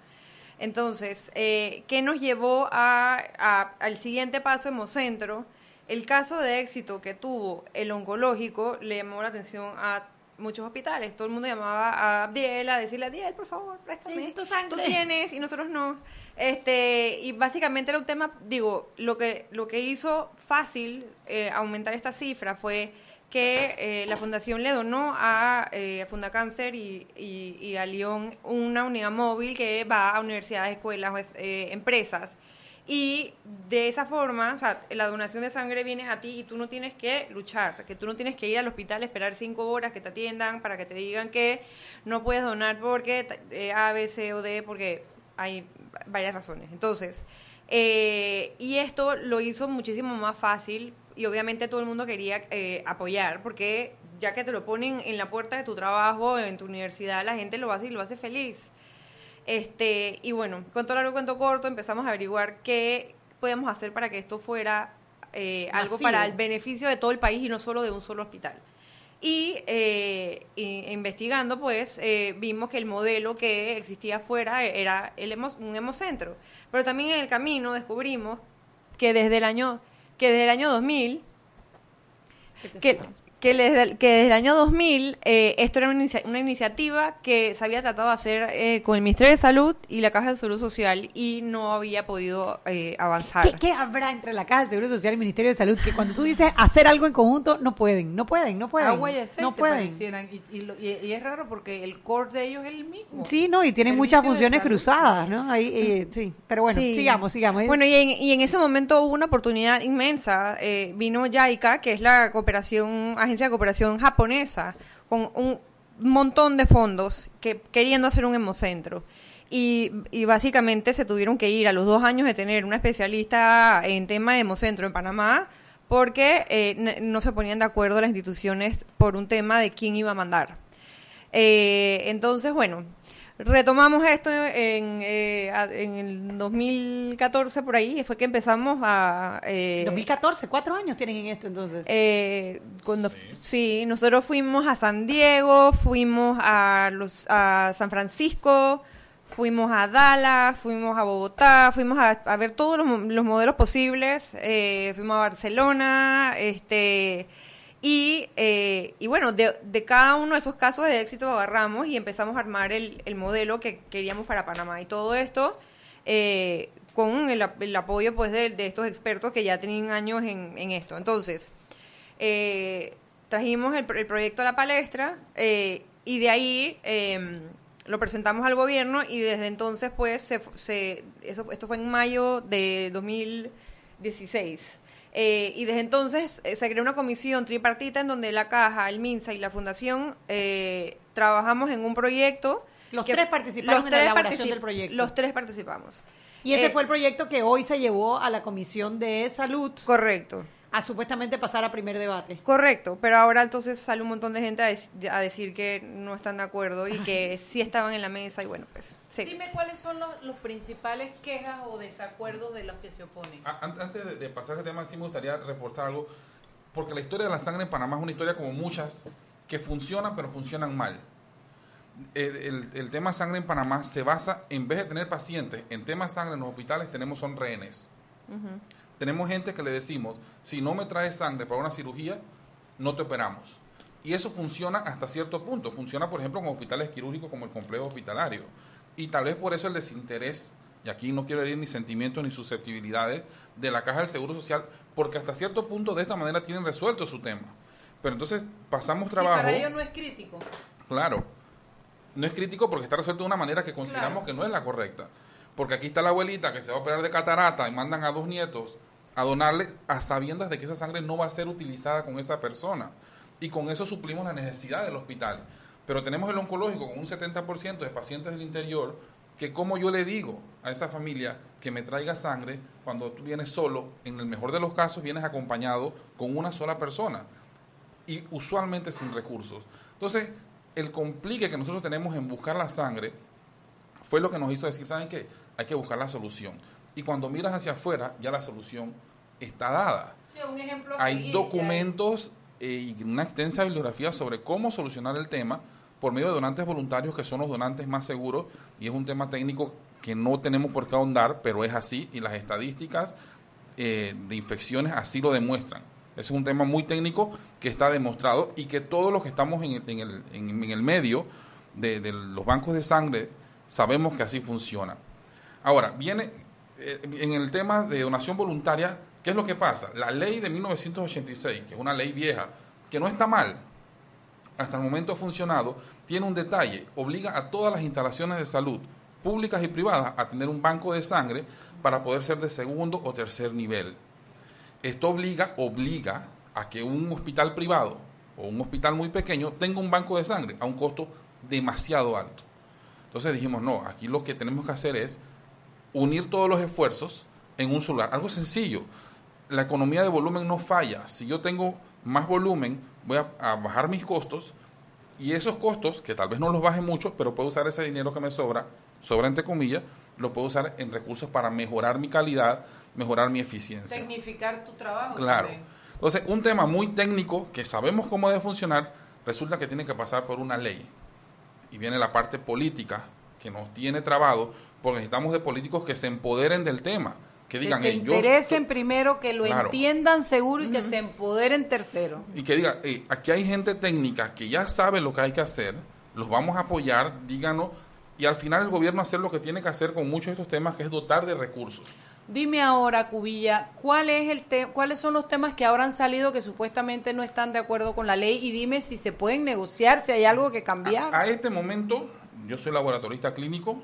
Entonces, eh, ¿qué nos llevó a, a- al siguiente paso Hemocentro? El caso de éxito que tuvo el oncológico le llamó la atención a muchos hospitales. Todo el mundo llamaba a Abdiel a decirle, Abdiel, por favor, préstame. Necesito sangre". Tú tienes y nosotros no. Este, y básicamente era un tema, digo, lo que, lo que hizo fácil eh, aumentar esta cifra fue que eh, la fundación le donó a, eh, Fundacáncer y, y, y a Lyon una unidad móvil que va a universidades, escuelas, pues, eh, empresas. Y de esa forma, o sea, la donación de sangre viene a ti y tú no tienes que luchar, que tú no tienes que ir al hospital, esperar cinco horas que te atiendan para que te digan que no puedes donar porque eh, A, B, C o D, porque hay varias razones. Entonces, eh, y esto lo hizo muchísimo más fácil y obviamente todo el mundo quería eh, apoyar porque ya que te lo ponen en la puerta de tu trabajo, en tu universidad, la gente lo hace y lo hace feliz. Este, y bueno, cuento largo, cuento corto, empezamos a averiguar qué podemos hacer para que esto fuera eh, algo para el beneficio de todo el país y no solo de un solo hospital. Y eh, investigando, pues, eh, vimos que el modelo que existía afuera era el hemo- un hemocentro. Pero también en el camino descubrimos que desde el año, que desde el año 2000, que, que, desde el, que desde el año 2000 eh, esto era una, inicia- una iniciativa que se había tratado de hacer eh, con el Ministerio de Salud y la Caja de Salud Social y no había podido eh, avanzar. ¿Qué, qué habrá entre la Caja de Seguro Social y el Ministerio de Salud? Que cuando tú dices hacer algo en conjunto, no pueden, no pueden, no pueden. Agua y aceite no pueden. Y, y lo- y- y es raro porque el core de ellos es el mismo. Sí, no, y tienen Servicio muchas funciones cruzadas, ¿no? Ahí, eh, sí, pero bueno, Sí. sigamos, sigamos. Bueno, y en, y en ese momento hubo una oportunidad inmensa. Eh, vino JICA, que es la cooperación, de cooperación japonesa, con un montón de fondos que queriendo hacer un hemocentro. Y, básicamente se tuvieron que ir a los dos años de tener una especialista en tema de hemocentro en Panamá porque eh, no se ponían de acuerdo las instituciones por un tema de quién iba a mandar. Eh, entonces, bueno, retomamos esto en, eh, en el 2014 por ahí, fue que empezamos a... eh, 2014, cuatro años tienen en esto entonces. eh, cuando sí. nosotros fuimos a San Diego, fuimos a los a San Francisco, fuimos a Dallas, fuimos a Bogotá, fuimos a, a ver todos los, los modelos posibles, eh, fuimos a Barcelona, este y, eh, y bueno, de, de cada uno de esos casos de éxito agarramos y empezamos a armar el, el modelo que queríamos para Panamá. Y todo esto eh, con el, ap- el apoyo pues de, estos expertos que ya tenían años en, esto. Entonces, eh, trajimos el, pro- el proyecto a la palestra eh, y de ahí eh, lo presentamos al gobierno y desde entonces pues se, se- eso, esto fue en mayo de 2016. Eh, y desde entonces eh, se creó una comisión tripartita en donde la Caja, el MINSA y la Fundación eh, trabajamos en un proyecto. Los que- tres participaron en la elaboración del proyecto. Los tres participamos. Y ese Eh, fue el proyecto que hoy se llevó a la Comisión de Salud. Correcto. A supuestamente pasar a primer debate. Correcto, pero ahora entonces sale un montón de gente a, dec- a decir que no están de acuerdo y que sí estaban en la mesa y bueno, pues sí. Dime cuáles son los, los principales quejas o desacuerdos de los que se oponen. Antes de, de pasar al tema, sí me gustaría reforzar algo, porque la historia de la sangre en Panamá es una historia como muchas que funcionan, pero funcionan mal. El, el- el tema sangre en Panamá se basa, en vez de tener pacientes en temas sangre en los hospitales, tenemos son rehenes. Tenemos gente que le decimos, si no me traes sangre para una cirugía, no te operamos. Y eso funciona hasta cierto punto. Funciona, por ejemplo, en hospitales quirúrgicos como el complejo hospitalario. Y tal vez por eso el desinterés, y aquí no quiero herir ni sentimientos ni susceptibilidades, de la Caja del Seguro Social, porque hasta cierto punto de esta manera tienen resuelto su tema. Pero entonces pasamos Sí, trabajo. para ellos no es crítico. Claro. No es crítico porque está resuelto de una manera que consideramos Claro. que no es la correcta. Porque aquí está la abuelita que se va a operar de catarata y mandan a dos nietos a donarle a sabiendas de que esa sangre no va a ser utilizada con esa persona. Y con eso suplimos la necesidad del hospital. Pero tenemos el oncológico con un 70% de pacientes del interior que como yo le digo a esa familia que me traiga sangre cuando tú vienes solo, en el mejor de los casos vienes acompañado con una sola persona y usualmente sin recursos. Entonces, el complique que nosotros tenemos en buscar la sangre fue lo que nos hizo decir, ¿saben qué? Hay que buscar la solución. Y cuando miras hacia afuera, ya la solución está dada. Sí, un ejemplo a Hay seguir, documentos eh, y una extensa bibliografía sobre cómo solucionar el tema por medio de donantes voluntarios que son los donantes más seguros y es un tema técnico que no tenemos por qué ahondar, pero es así y las estadísticas eh, de infecciones así lo demuestran. Ese es un tema muy técnico que está demostrado y que todos los que estamos en el, en el, en- en el medio de, de los bancos de sangre sabemos que así funciona. Ahora, viene en el tema de donación voluntaria, ¿qué es lo que pasa? La ley de 1986, que es una ley vieja, que no está mal, hasta el momento ha funcionado, tiene un detalle, obliga a todas las instalaciones de salud, públicas y privadas, a tener un banco de sangre para poder ser de segundo o tercer nivel. Esto obliga, obliga a que un hospital privado o un hospital muy pequeño tenga un banco de sangre a un costo demasiado alto. Entonces dijimos, no, aquí lo que tenemos que hacer es unir todos los esfuerzos en un solo lugar. Algo sencillo. La economía de volumen no falla. Si yo tengo más volumen, voy a, a bajar mis costos y esos costos, que tal vez no los baje mucho, pero puedo usar ese dinero que me sobra, sobra entre comillas, lo puedo usar en recursos para mejorar mi calidad, mejorar mi eficiencia. Tecnificar tu trabajo. Claro. también. Entonces, un tema muy técnico que sabemos cómo debe funcionar, resulta que tiene que pasar por una ley. Y viene la parte política que nos tiene trabado, porque necesitamos de políticos que se empoderen del tema, que Que digan, se "Hey, yo interesen primero, que lo Claro. entiendan seguro y que se empoderen tercero. y que diga, "Hey, aquí hay gente técnica que ya sabe lo que hay que hacer, los vamos a apoyar, díganos, y al final el gobierno hacer lo que tiene que hacer con muchos de estos temas, que es dotar de recursos. Dime ahora, Cubilla, ¿cuál es el te- ¿cuáles son los temas que ahora han salido que supuestamente no están de acuerdo con la ley? Y dime si se pueden negociar, si hay algo que cambiar. A este momento, yo soy laboratorista clínico,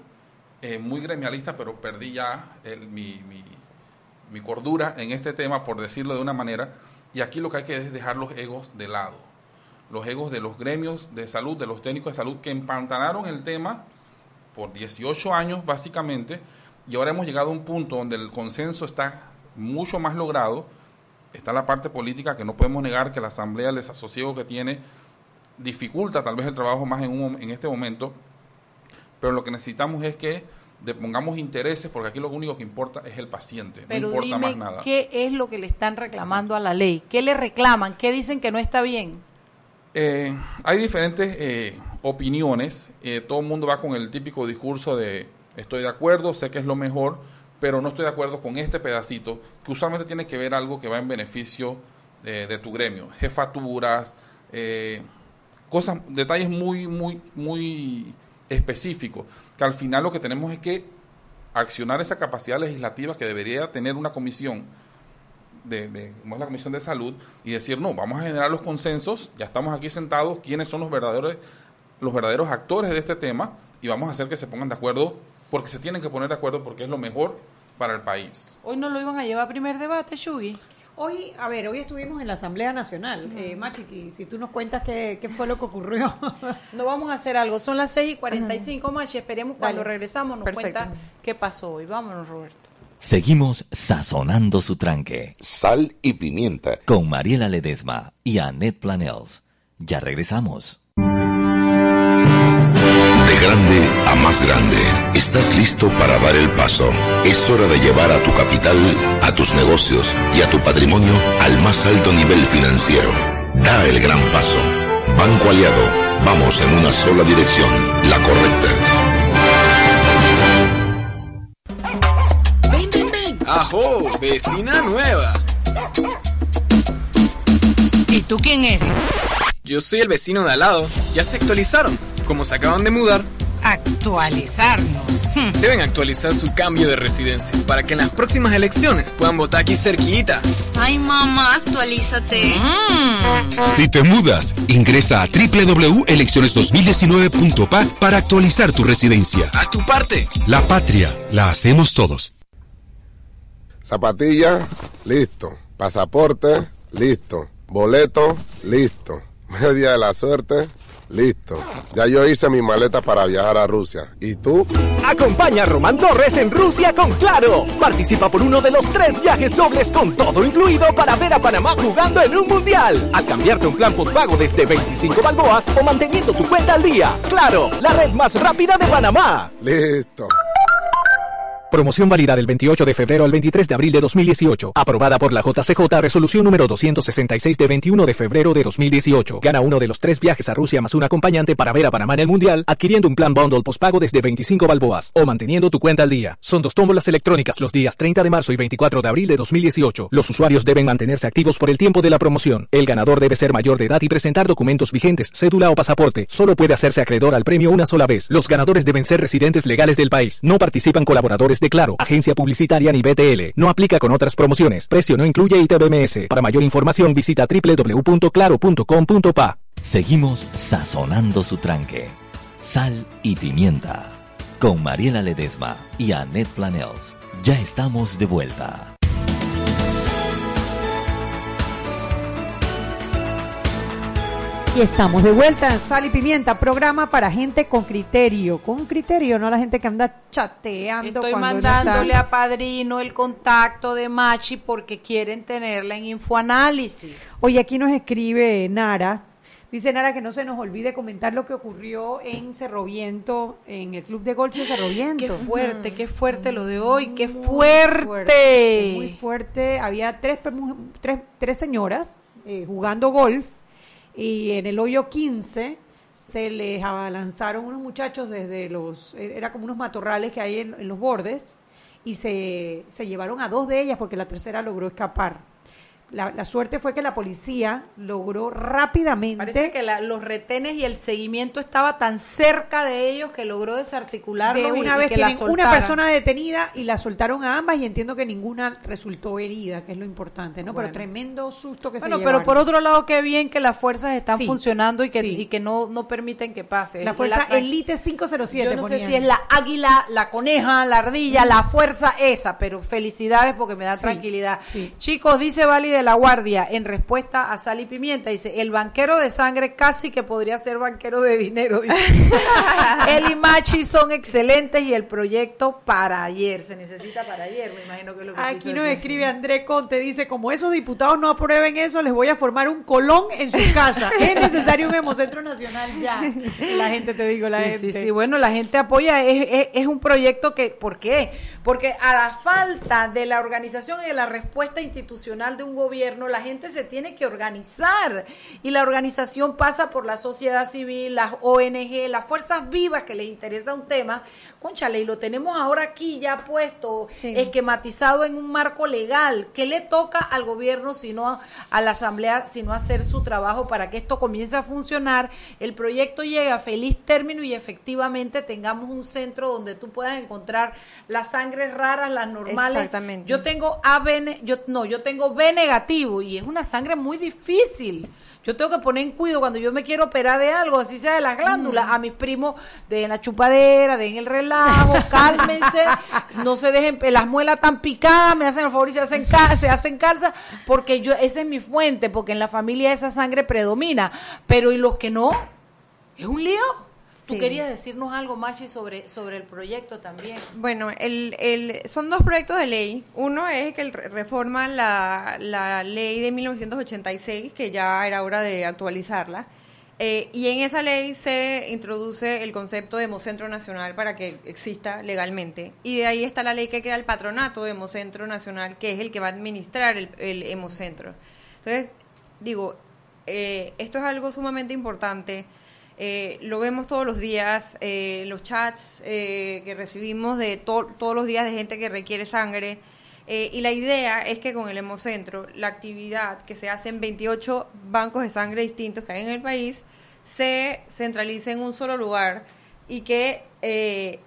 eh, muy gremialista, pero perdí ya el- mi, mi- cordura en este tema, por decirlo de una manera. Y aquí lo que hay que es dejar los egos de lado. Los egos de los gremios de salud, de los técnicos de salud, que empantanaron el tema por 18 años, básicamente. Y ahora hemos llegado a un punto donde el consenso está mucho más logrado. Está la parte política que no podemos negar que la Asamblea, el desasosiego que tiene, dificulta tal vez el trabajo más en, un, en este momento, pero lo que necesitamos es que pongamos intereses, porque aquí lo único que importa es el paciente, Pero no importa dime más nada. qué es lo que le están reclamando a la ley. ¿Qué le reclaman? ¿Qué dicen que no está bien? Eh, hay diferentes eh, opiniones, eh, todo el mundo va con el típico discurso de estoy de acuerdo, sé que es lo mejor, pero no estoy de acuerdo con este pedacito, que usualmente tiene que ver algo que va en beneficio eh, de tu gremio, jefaturas, cosas, detalles muy, muy, muy específicos, que al final lo que tenemos es que accionar esa capacidad legislativa que debería tener una comisión de, de- como es la Comisión de Salud y decir, no, vamos a generar los consensos, ya estamos aquí sentados, quiénes son los verdaderos, los verdaderos actores de este tema y vamos a hacer que se pongan de acuerdo porque se tienen que poner de acuerdo porque es lo mejor para el país. Hoy no lo iban a llevar a primer debate, Shugi. Hoy, a ver, hoy estuvimos en la Asamblea Nacional. Eh, Machi, si tú nos cuentas qué, qué fue lo que ocurrió. No vamos a hacer algo. Son las 6 y 45, Machi. Esperemos cuando Dale. regresamos nos Perfecto. cuenta qué pasó hoy. Vámonos, Roberto. Seguimos sazonando su tranque. Sal y pimienta. Con Mariela Ledesma y Annette Planels. Ya regresamos. De grande a más grande, estás listo para dar el paso. Es hora de llevar a tu capital, a tus negocios y a tu patrimonio al más alto nivel financiero. Da el gran paso. Banco Aliado, vamos en una sola dirección, la correcta. Ven, ven, ven. Ajo, vecina nueva. ¿Y tú quién eres? Yo soy el vecino de al lado. Ya se actualizaron. Como se acaban de mudar, Actualizarnos. Hmm. deben actualizar su cambio de residencia para que en las próximas elecciones puedan votar aquí cerquita. Ay, mamá, actualízate. Si te mudas, ingresa a www.elecciones2019.pa para actualizar tu residencia. Haz tu parte. La patria la hacemos todos. Zapatilla, listo. Pasaporte, listo. Boleto, listo. Media de la suerte, listo. Ya yo hice mi maleta para viajar a Rusia. ¿Y tú? Acompaña a Román Torres en Rusia con Claro. Participa por uno de los tres viajes dobles con todo incluido para ver a Panamá jugando en un mundial. Al cambiarte un plan postpago desde 25 balboas o manteniendo tu cuenta al día. Claro, la red más rápida de Panamá. Listo. Promoción válida del 28 de febrero al 23 de abril de 2018. Aprobada por la JCJ Resolución número 266 de 21 de febrero de 2018. Gana uno de los tres viajes a Rusia más un acompañante para ver a Panamá en el Mundial, adquiriendo un plan bundle postpago desde 25 balboas o manteniendo tu cuenta al día. Son dos tómbolas electrónicas los días 30 de marzo y 24 de abril de 2018. Los usuarios deben mantenerse activos por el tiempo de la promoción. El ganador debe ser mayor de edad y presentar documentos vigentes, cédula o pasaporte. Solo puede hacerse acreedor al premio una sola vez. Los ganadores deben ser residentes legales del país. No participan colaboradores de Claro, agencia publicitaria ni BTL. No aplica con otras promociones. Precio no incluye ITBMS. Para mayor información visita www.claro.com.pa. Seguimos sazonando su tranque. Sal y pimienta. Con Mariela Ledesma y Annette Planels. Ya estamos de vuelta. Y estamos de vuelta en Sal y Pimienta, programa para gente con criterio. Con criterio, no la gente que anda chateando. Estoy cuando mandándole a Padrino el contacto de Machi porque quieren tenerla en Infoanálisis. Oye, aquí nos escribe Nara. Dice Nara que no se nos olvide comentar lo que ocurrió en Cerro Viento, en el club de golf de Cerro Viento. Qué fuerte, qué fuerte lo de hoy, qué Muy fuerte. Muy fuerte. Había tres, tres, tres señoras eh, jugando golf y en el hoyo 15 se les abalanzaron unos muchachos desde los, eh, era como unos matorrales que hay en, en los bordes y se, se llevaron a dos de ellas porque la tercera logró escapar. La, la suerte fue que la policía logró rápidamente... Parece que la- los retenes y el seguimiento estaba tan cerca de ellos que logró desarticularlos de y- una y vez que la tienen una persona detenida y la soltaron a ambas y entiendo que ninguna resultó herida, que es lo importante, ¿no? Bueno. Pero tremendo susto que Bueno, se pero llevaron. por otro lado, qué bien que las fuerzas están Sí, funcionando y que, sí. y que no, no permiten que pase. La fuerza La- Elite 507 Yo no sé si es la águila, la coneja, la ardilla, la fuerza esa, pero felicidades porque me da Sí, tranquilidad. Chicos, dice Vali de la Guardia, en respuesta a Sal y Pimienta, dice, el banquero de sangre casi que podría ser banquero de dinero. dice. Él y Machi son excelentes y el proyecto para ayer, se necesita para ayer, me imagino que es lo que Aquí nos decir. escribe André Conte, dice, como esos diputados no aprueben eso, les voy a formar un colón en su casa. es necesario un hemocentro nacional ya. La gente, te digo, la sí, gente. Sí, sí, bueno, la gente apoya, es, es, es un proyecto que, ¿por qué? Porque a la falta de la organización y de la respuesta institucional de un gobierno, la gente se tiene que organizar y la organización pasa por la sociedad civil, las ONG, las fuerzas vivas que les interesa un tema, conchale, y lo tenemos ahora aquí ya puesto, esquematizado en un marco legal. ¿Qué le toca al gobierno sino a, la asamblea, sino hacer su trabajo para que esto comience a funcionar, el proyecto llegue a feliz término y efectivamente tengamos un centro donde tú puedas encontrar las sangres raras, las normales. Exactamente. Yo tengo AB, ne- yo no, yo tengo B negativo negativo y es una sangre muy difícil. Yo tengo que poner en cuidado cuando yo me quiero operar de algo, así sea de las glándulas, a mis primos den la chupadera, den el relajo, cálmense, no se dejen, las muelas tan picadas, me hacen el favor y se hacen, se hacen calza, porque yo, esa es mi fuente, porque en la familia esa sangre predomina, pero y los que no, es un lío. Tú Sí. querías decirnos algo, Machi, sobre, sobre el proyecto también. Bueno, el, el, son dos proyectos de ley. Uno es que el re- reforma la, la ley de 1986, que ya era hora de actualizarla. Eh, y en esa ley se introduce el concepto de Hemocentro Nacional para que exista legalmente. Y de ahí está la ley que crea el patronato de Hemocentro Nacional, que es el que va a administrar el, el Hemocentro. Entonces, digo, eh, esto es algo sumamente importante. Eh, lo vemos todos los días, eh, los chats eh, que recibimos de to- todos los días de gente que requiere sangre. Eh, y la idea es que con el Hemocentro, la actividad que se hace en 28 bancos de sangre distintos que hay en el país, se centralice en un solo lugar y que eh,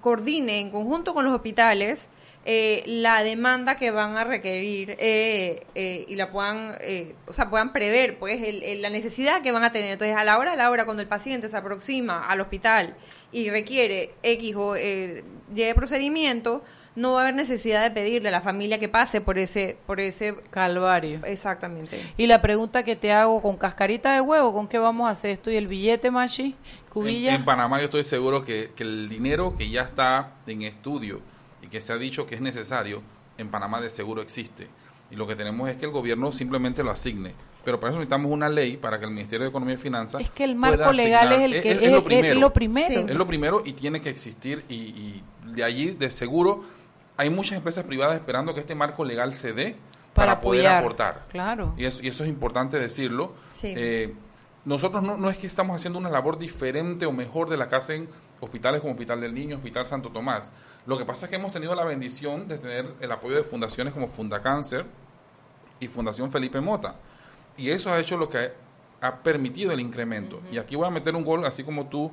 coordine en conjunto con los hospitales eh, la demanda que van a requerir eh, eh, y la puedan, eh, o sea, puedan prever, pues, el- el- la necesidad que van a tener. Entonces, a la hora de la hora, cuando el paciente se aproxima al hospital y requiere X o eh, Y procedimiento, no va a haber necesidad de pedirle a la familia que pase por ese, por ese calvario. Exactamente. Y la pregunta que te hago, ¿con cascarita de huevo? ¿Con qué vamos a hacer esto? ¿Y el billete, Machi? En, ¿Cubilla? en Panamá yo estoy seguro que, que el dinero que ya está en estudio que se ha dicho que es necesario, en Panamá de seguro existe. Y lo que tenemos es que el gobierno simplemente lo asigne. Pero para eso necesitamos una ley para que el Ministerio de Economía y Finanzas Es que el pueda marco legal es el que- es, es- lo es primero. lo primero. Es lo primero y tiene que existir y, y de allí de seguro hay muchas empresas privadas esperando que este marco legal se dé para, Para poder apoyar. aportar. Claro. Y eso, y eso es importante decirlo. Sí. Eh, nosotros no, no es que estamos haciendo una labor diferente o mejor de la que hacen hospitales como Hospital del Niño, Hospital Santo Tomás. Lo que pasa es que hemos tenido la bendición de tener el apoyo de fundaciones como Fundacáncer y Fundación Felipe Mota. Y eso ha hecho lo que ha permitido el incremento. Y aquí voy a meter un gol, así como tú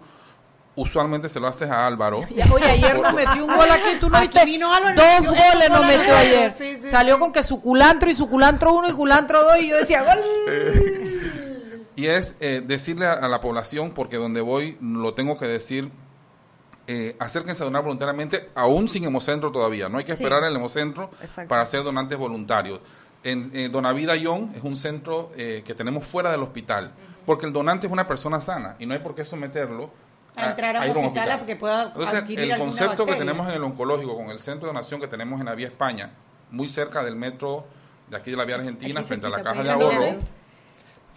usualmente se lo haces a Álvaro. Oye, ayer nos metió un gol aquí, tú no Aquí vino Álvaro Dos goles nos metió ayer. Sí, sí, Salió sí. con que su culantro y su culantro uno y culantro dos y yo decía, gol. Y es eh, decirle a, a la población, porque donde voy lo tengo que decir, eh, acérquense a donar voluntariamente, aún sin hemocentro todavía. No hay que Sí. esperar el hemocentro Exacto. para ser donantes voluntarios. En eh, Donavida Ion es un centro eh, que tenemos fuera del hospital, porque el donante es una persona sana y no hay por qué someterlo A entrar a un hospital a que pueda Entonces, el concepto que tenemos en el oncológico con el centro de donación que tenemos en la vía España, muy cerca del metro de aquí de la vía Argentina, Aquí frente a la caja de en ahorro.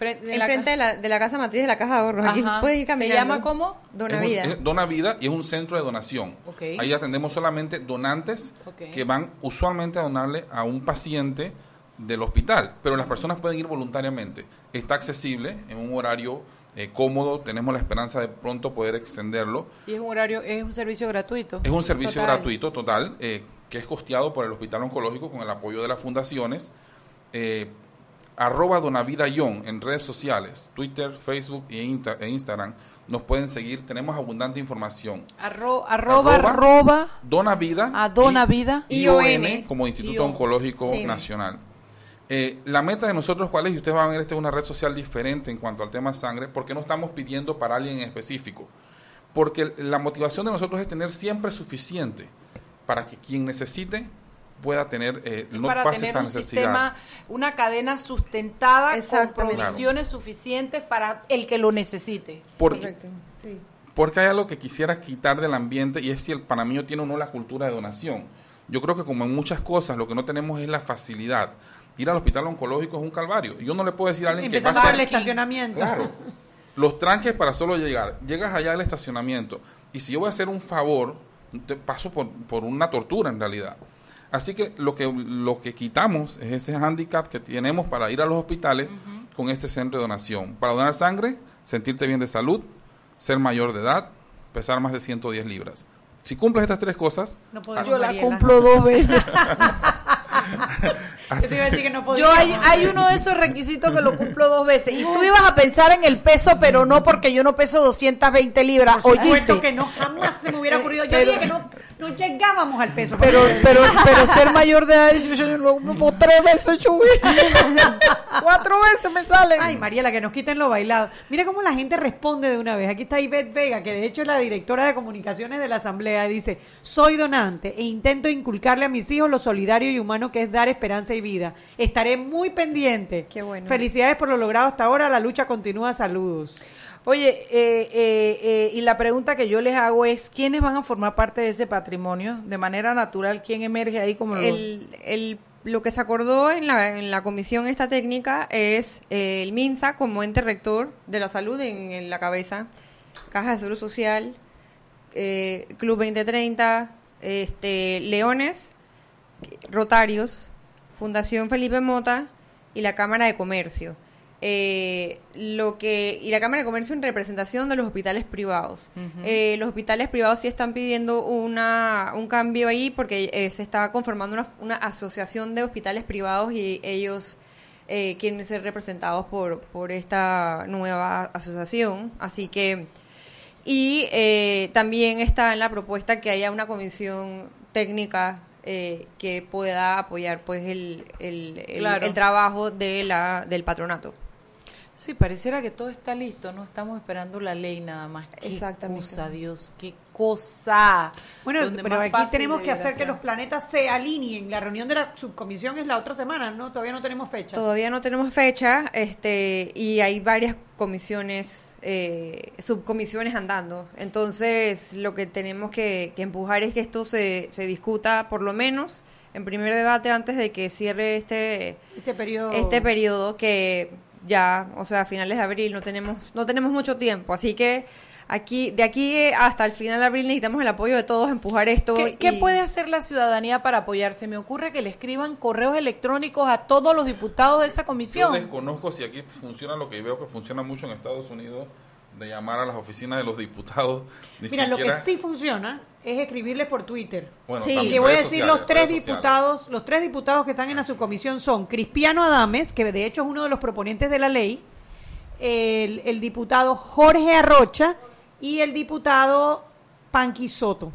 Frente, Enfrente de la, de la casa matriz de la caja de ahorros. Aquí puedes ir ¿Se caminando. llama cómo? Dona Es es Dona Vida y es un centro de donación. Ok. Ahí atendemos solamente donantes Ok. que van usualmente a donarle a un paciente del hospital, pero las personas pueden ir voluntariamente. Está accesible en un horario eh, cómodo, tenemos la esperanza de pronto poder extenderlo. Y es un horario, es un servicio gratuito. Es un servicio Total. gratuito total eh, que es costeado por el Hospital Oncológico con el apoyo de las fundaciones. Eh, arroba Donavida Ion en redes sociales, Twitter, Facebook e, Insta- e Instagram. Nos pueden seguir, tenemos abundante información. Arro- arroba, Arroba. a. ION como Instituto ION. Oncológico Sí. Nacional. Eh, la meta de nosotros, ¿cuál es? Y ustedes van a ver, esta es una red social diferente en cuanto al tema sangre, porque no estamos pidiendo para alguien en específico. Porque la motivación de nosotros es tener siempre suficiente para que quien necesite pueda tener, eh, no para pase tener esa un necesidad. sistema, una cadena sustentada con provisiones suficientes para el que lo necesite. Porque, Sí. porque hay algo que quisiera quitar del ambiente y es si el panameño tiene o no la cultura de donación. Yo creo que como en muchas cosas lo que no tenemos es la facilidad. Ir al hospital oncológico es un calvario. Y yo no le puedo decir a alguien que va Empezando a ser el estacionamiento. Claro. Los tranques para solo llegar. Llegas allá al estacionamiento. Y si yo voy a hacer un favor, te paso por, por una tortura en realidad. Así que lo que lo que quitamos es ese handicap que tenemos para ir a los hospitales con este centro de donación. Para donar sangre, sentirte bien de salud, ser mayor de edad, pesar más de 110 libras. Si cumples estas tres cosas, No podemos, Yo la cumplo dos veces. Yo te iba a decir que no podía. Yo hay, hay uno de esos requisitos que lo cumplo dos veces. Y tú ibas a pensar en el peso, pero no porque yo no peso 220 libras. Por Oye, supuesto que no, jamás se me hubiera ocurrido. Yo Pero- dije que no, no llegábamos al peso. Pero, pero, pero ser mayor de edad, 18 años, lo como tres veces, Chuy. Cuatro veces me salen. Ay, Mariela, que nos quiten lo bailado. Mira cómo la gente responde de una vez. Aquí está Ivette Vega, que de hecho es la directora de comunicaciones de la Asamblea, y dice, soy donante e intento inculcarle a mis hijos lo solidario y humano que es dar esperanza y vida. Estaré muy pendiente. Qué bueno. Felicidades por lo logrado hasta ahora. La lucha continúa. Saludos. Oye, eh, eh, eh, y la pregunta que yo les hago es, ¿quiénes van a formar parte de ese patrimonio? De manera natural, ¿quién emerge ahí como lo- el, el- lo que se acordó en la, en la comisión esta técnica es eh, el MINSA como ente rector de la salud en, en la cabeza, Caja de Seguro Social, eh, Club 2030, este, Leones, Rotarios, Fundación Felipe Mota y la Cámara de Comercio. Eh, lo que y la Cámara de Comercio en representación de los hospitales privados. Eh, los hospitales privados sí están pidiendo una, un cambio ahí porque eh, se está conformando una, una asociación de hospitales privados y ellos eh, quieren ser representados por, por esta nueva asociación. Así que y eh, también está en la propuesta que haya una comisión técnica eh, que pueda apoyar pues el, el, el- Claro. el trabajo de la, del patronato. Sí, pareciera que todo está listo, no estamos esperando la ley nada más. Qué Exactamente. cosa, Dios, qué cosa. Bueno, Donde pero más aquí fácil tenemos que hacer que los planetas se alineen. La reunión de la subcomisión es la otra semana, ¿no? Todavía no tenemos fecha. Todavía no tenemos fecha este y hay varias comisiones, eh, subcomisiones andando. Entonces, lo que tenemos que, que empujar es que esto se, se discuta por lo menos en primer debate antes de que cierre este, Este periodo. este periodo que ya, o sea, a finales de abril no tenemos no tenemos mucho tiempo, así que aquí de aquí hasta el final de abril necesitamos el apoyo de todos a empujar esto. ¿Qué, qué y- puede hacer la ciudadanía para apoyarse? Me ocurre que le escriban correos electrónicos a todos los diputados de esa Yo comisión. desconozco si aquí funciona lo que veo que funciona mucho en Estados Unidos, de llamar a las oficinas de los diputados. Ni Mira, lo que sí funciona es escribirles por Twitter. Bueno, sí, también le voy a decir sociales, los tres sociales. diputados, los tres diputados que están en la subcomisión son Cristiano Adames, que de hecho es uno de los proponentes de la ley, el, el diputado Jorge Arrocha y el diputado Panqui Soto,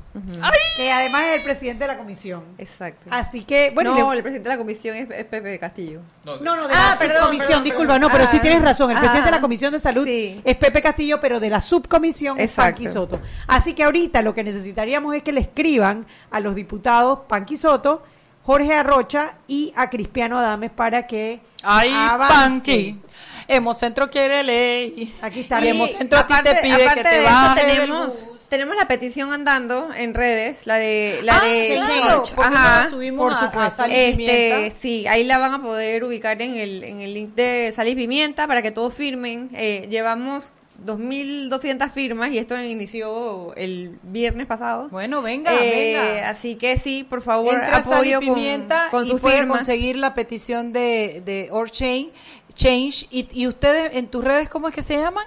que además es el presidente de la comisión. Exacto. Así que, bueno, no, le- el presidente de la comisión es, es Pepe Castillo. no, no, de Ah, la perdón, subcomisión, perdón, disculpa, perdón. no, pero sí Ah, tienes razón, el presidente de la ah, Comisión de Salud es Pepe Castillo, pero de la subcomisión es. Panqui Soto. Así que ahorita lo que necesitaríamos es que le escriban a los diputados Panqui Soto, Jorge Arrocha y a Cristiano Adames para que Ay, avance. Panqui. Hemocentro quiere ley. Aquí está. Y Hemocentro a ti te pide que aparte te de eso, bajes tenemos, tenemos la petición andando en redes, la de la Ah, de claro, no la subimos por a- a supuesto. Sal y Este, Pimienta. sí, ahí la van a poder ubicar en el en el link de Sal y Pimienta para que todos firmen. Eh, llevamos 2.200 firmas y esto inició el viernes pasado. Bueno, venga, Eh, venga. Así que sí, por favor, Entra y apoyo con, Pimienta con y sus puede firmas. conseguir la petición de, de Or Change. Change. Y, y ustedes en tus redes, ¿cómo es que se llaman?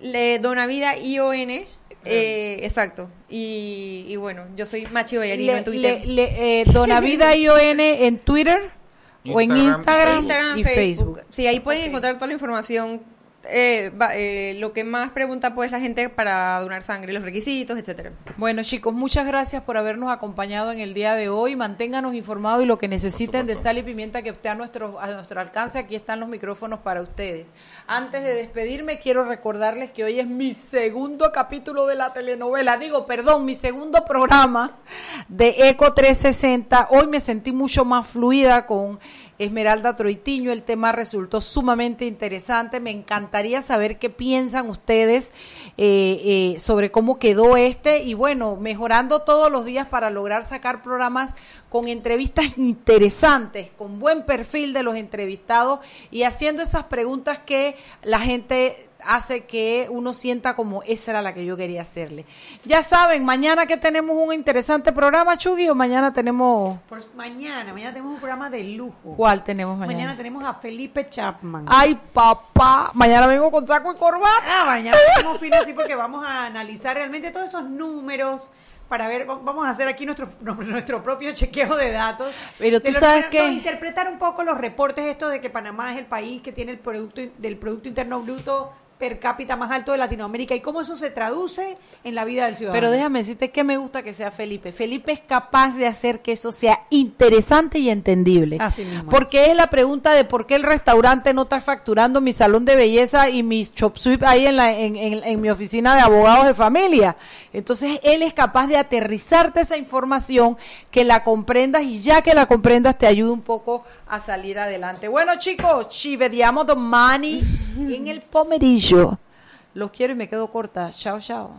Le Donavida ION. Eh, exacto. Y, y bueno, yo soy Machi Ballarino en Twitter. le- le- eh, Donavida ION en Twitter o en Instagram, Instagram, y Facebook. Facebook. Sí, ahí pueden encontrar toda la información. Eh, eh, lo que más pregunta pues la gente para donar sangre, los requisitos, etcétera. Bueno, chicos, muchas gracias por habernos acompañado en el día de hoy. Manténganos informados y lo que necesiten de sal y pimienta que esté a nuestro, a nuestro alcance, aquí están los micrófonos para ustedes. Antes de despedirme, quiero recordarles que hoy es mi segundo capítulo de la telenovela. Digo, perdón, mi segundo programa de Eco 360. Hoy me sentí mucho más fluida con Esmeralda Troitiño. El tema resultó sumamente interesante. Me encantaría saber qué piensan ustedes eh, eh, sobre cómo quedó este. Y bueno, mejorando todos los días para lograr sacar programas con entrevistas interesantes, con buen perfil de los entrevistados y haciendo esas preguntas que la gente hace que uno sienta como esa era la que yo quería hacerle. Ya saben, mañana que tenemos un interesante programa, Chugui, o mañana tenemos... Por mañana, mañana tenemos un programa de lujo. ¿Cuál tenemos mañana? Mañana tenemos a Felipe Chapman. Ay, papá, mañana vengo con saco y corbata. Ah, mañana tenemos fino así porque vamos a analizar realmente todos esos números para ver, va- vamos a hacer aquí nuestro, nuestro propio chequeo de datos. Pero tú sabes qué? interpretar un poco los reportes estos de que Panamá es el país que tiene el producto del producto interno bruto per cápita más alto de Latinoamérica y cómo eso se traduce en la vida del ciudadano. Pero déjame decirte que me gusta que sea Felipe. Felipe es capaz de hacer que eso sea interesante y entendible. Así mismo Porque es. la pregunta de por qué el restaurante no está facturando mi salón de belleza y mis chop suey ahí en, la, en, en- en mi oficina de abogados de familia. Entonces él es capaz de aterrizarte esa información, que la comprendas y ya que la comprendas te ayuda un poco a salir adelante. Bueno chicos, ci vediamo domani en el Los quiero y me quedo corta. Chao, chao.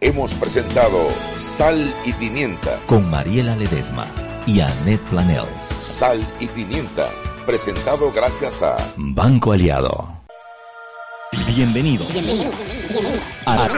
Hemos presentado Sal y Pimienta. Con Mariela Ledesma y Annette Planels. Sal y Pimienta. Presentado gracias a Banco Aliado. Bienvenido. a- a-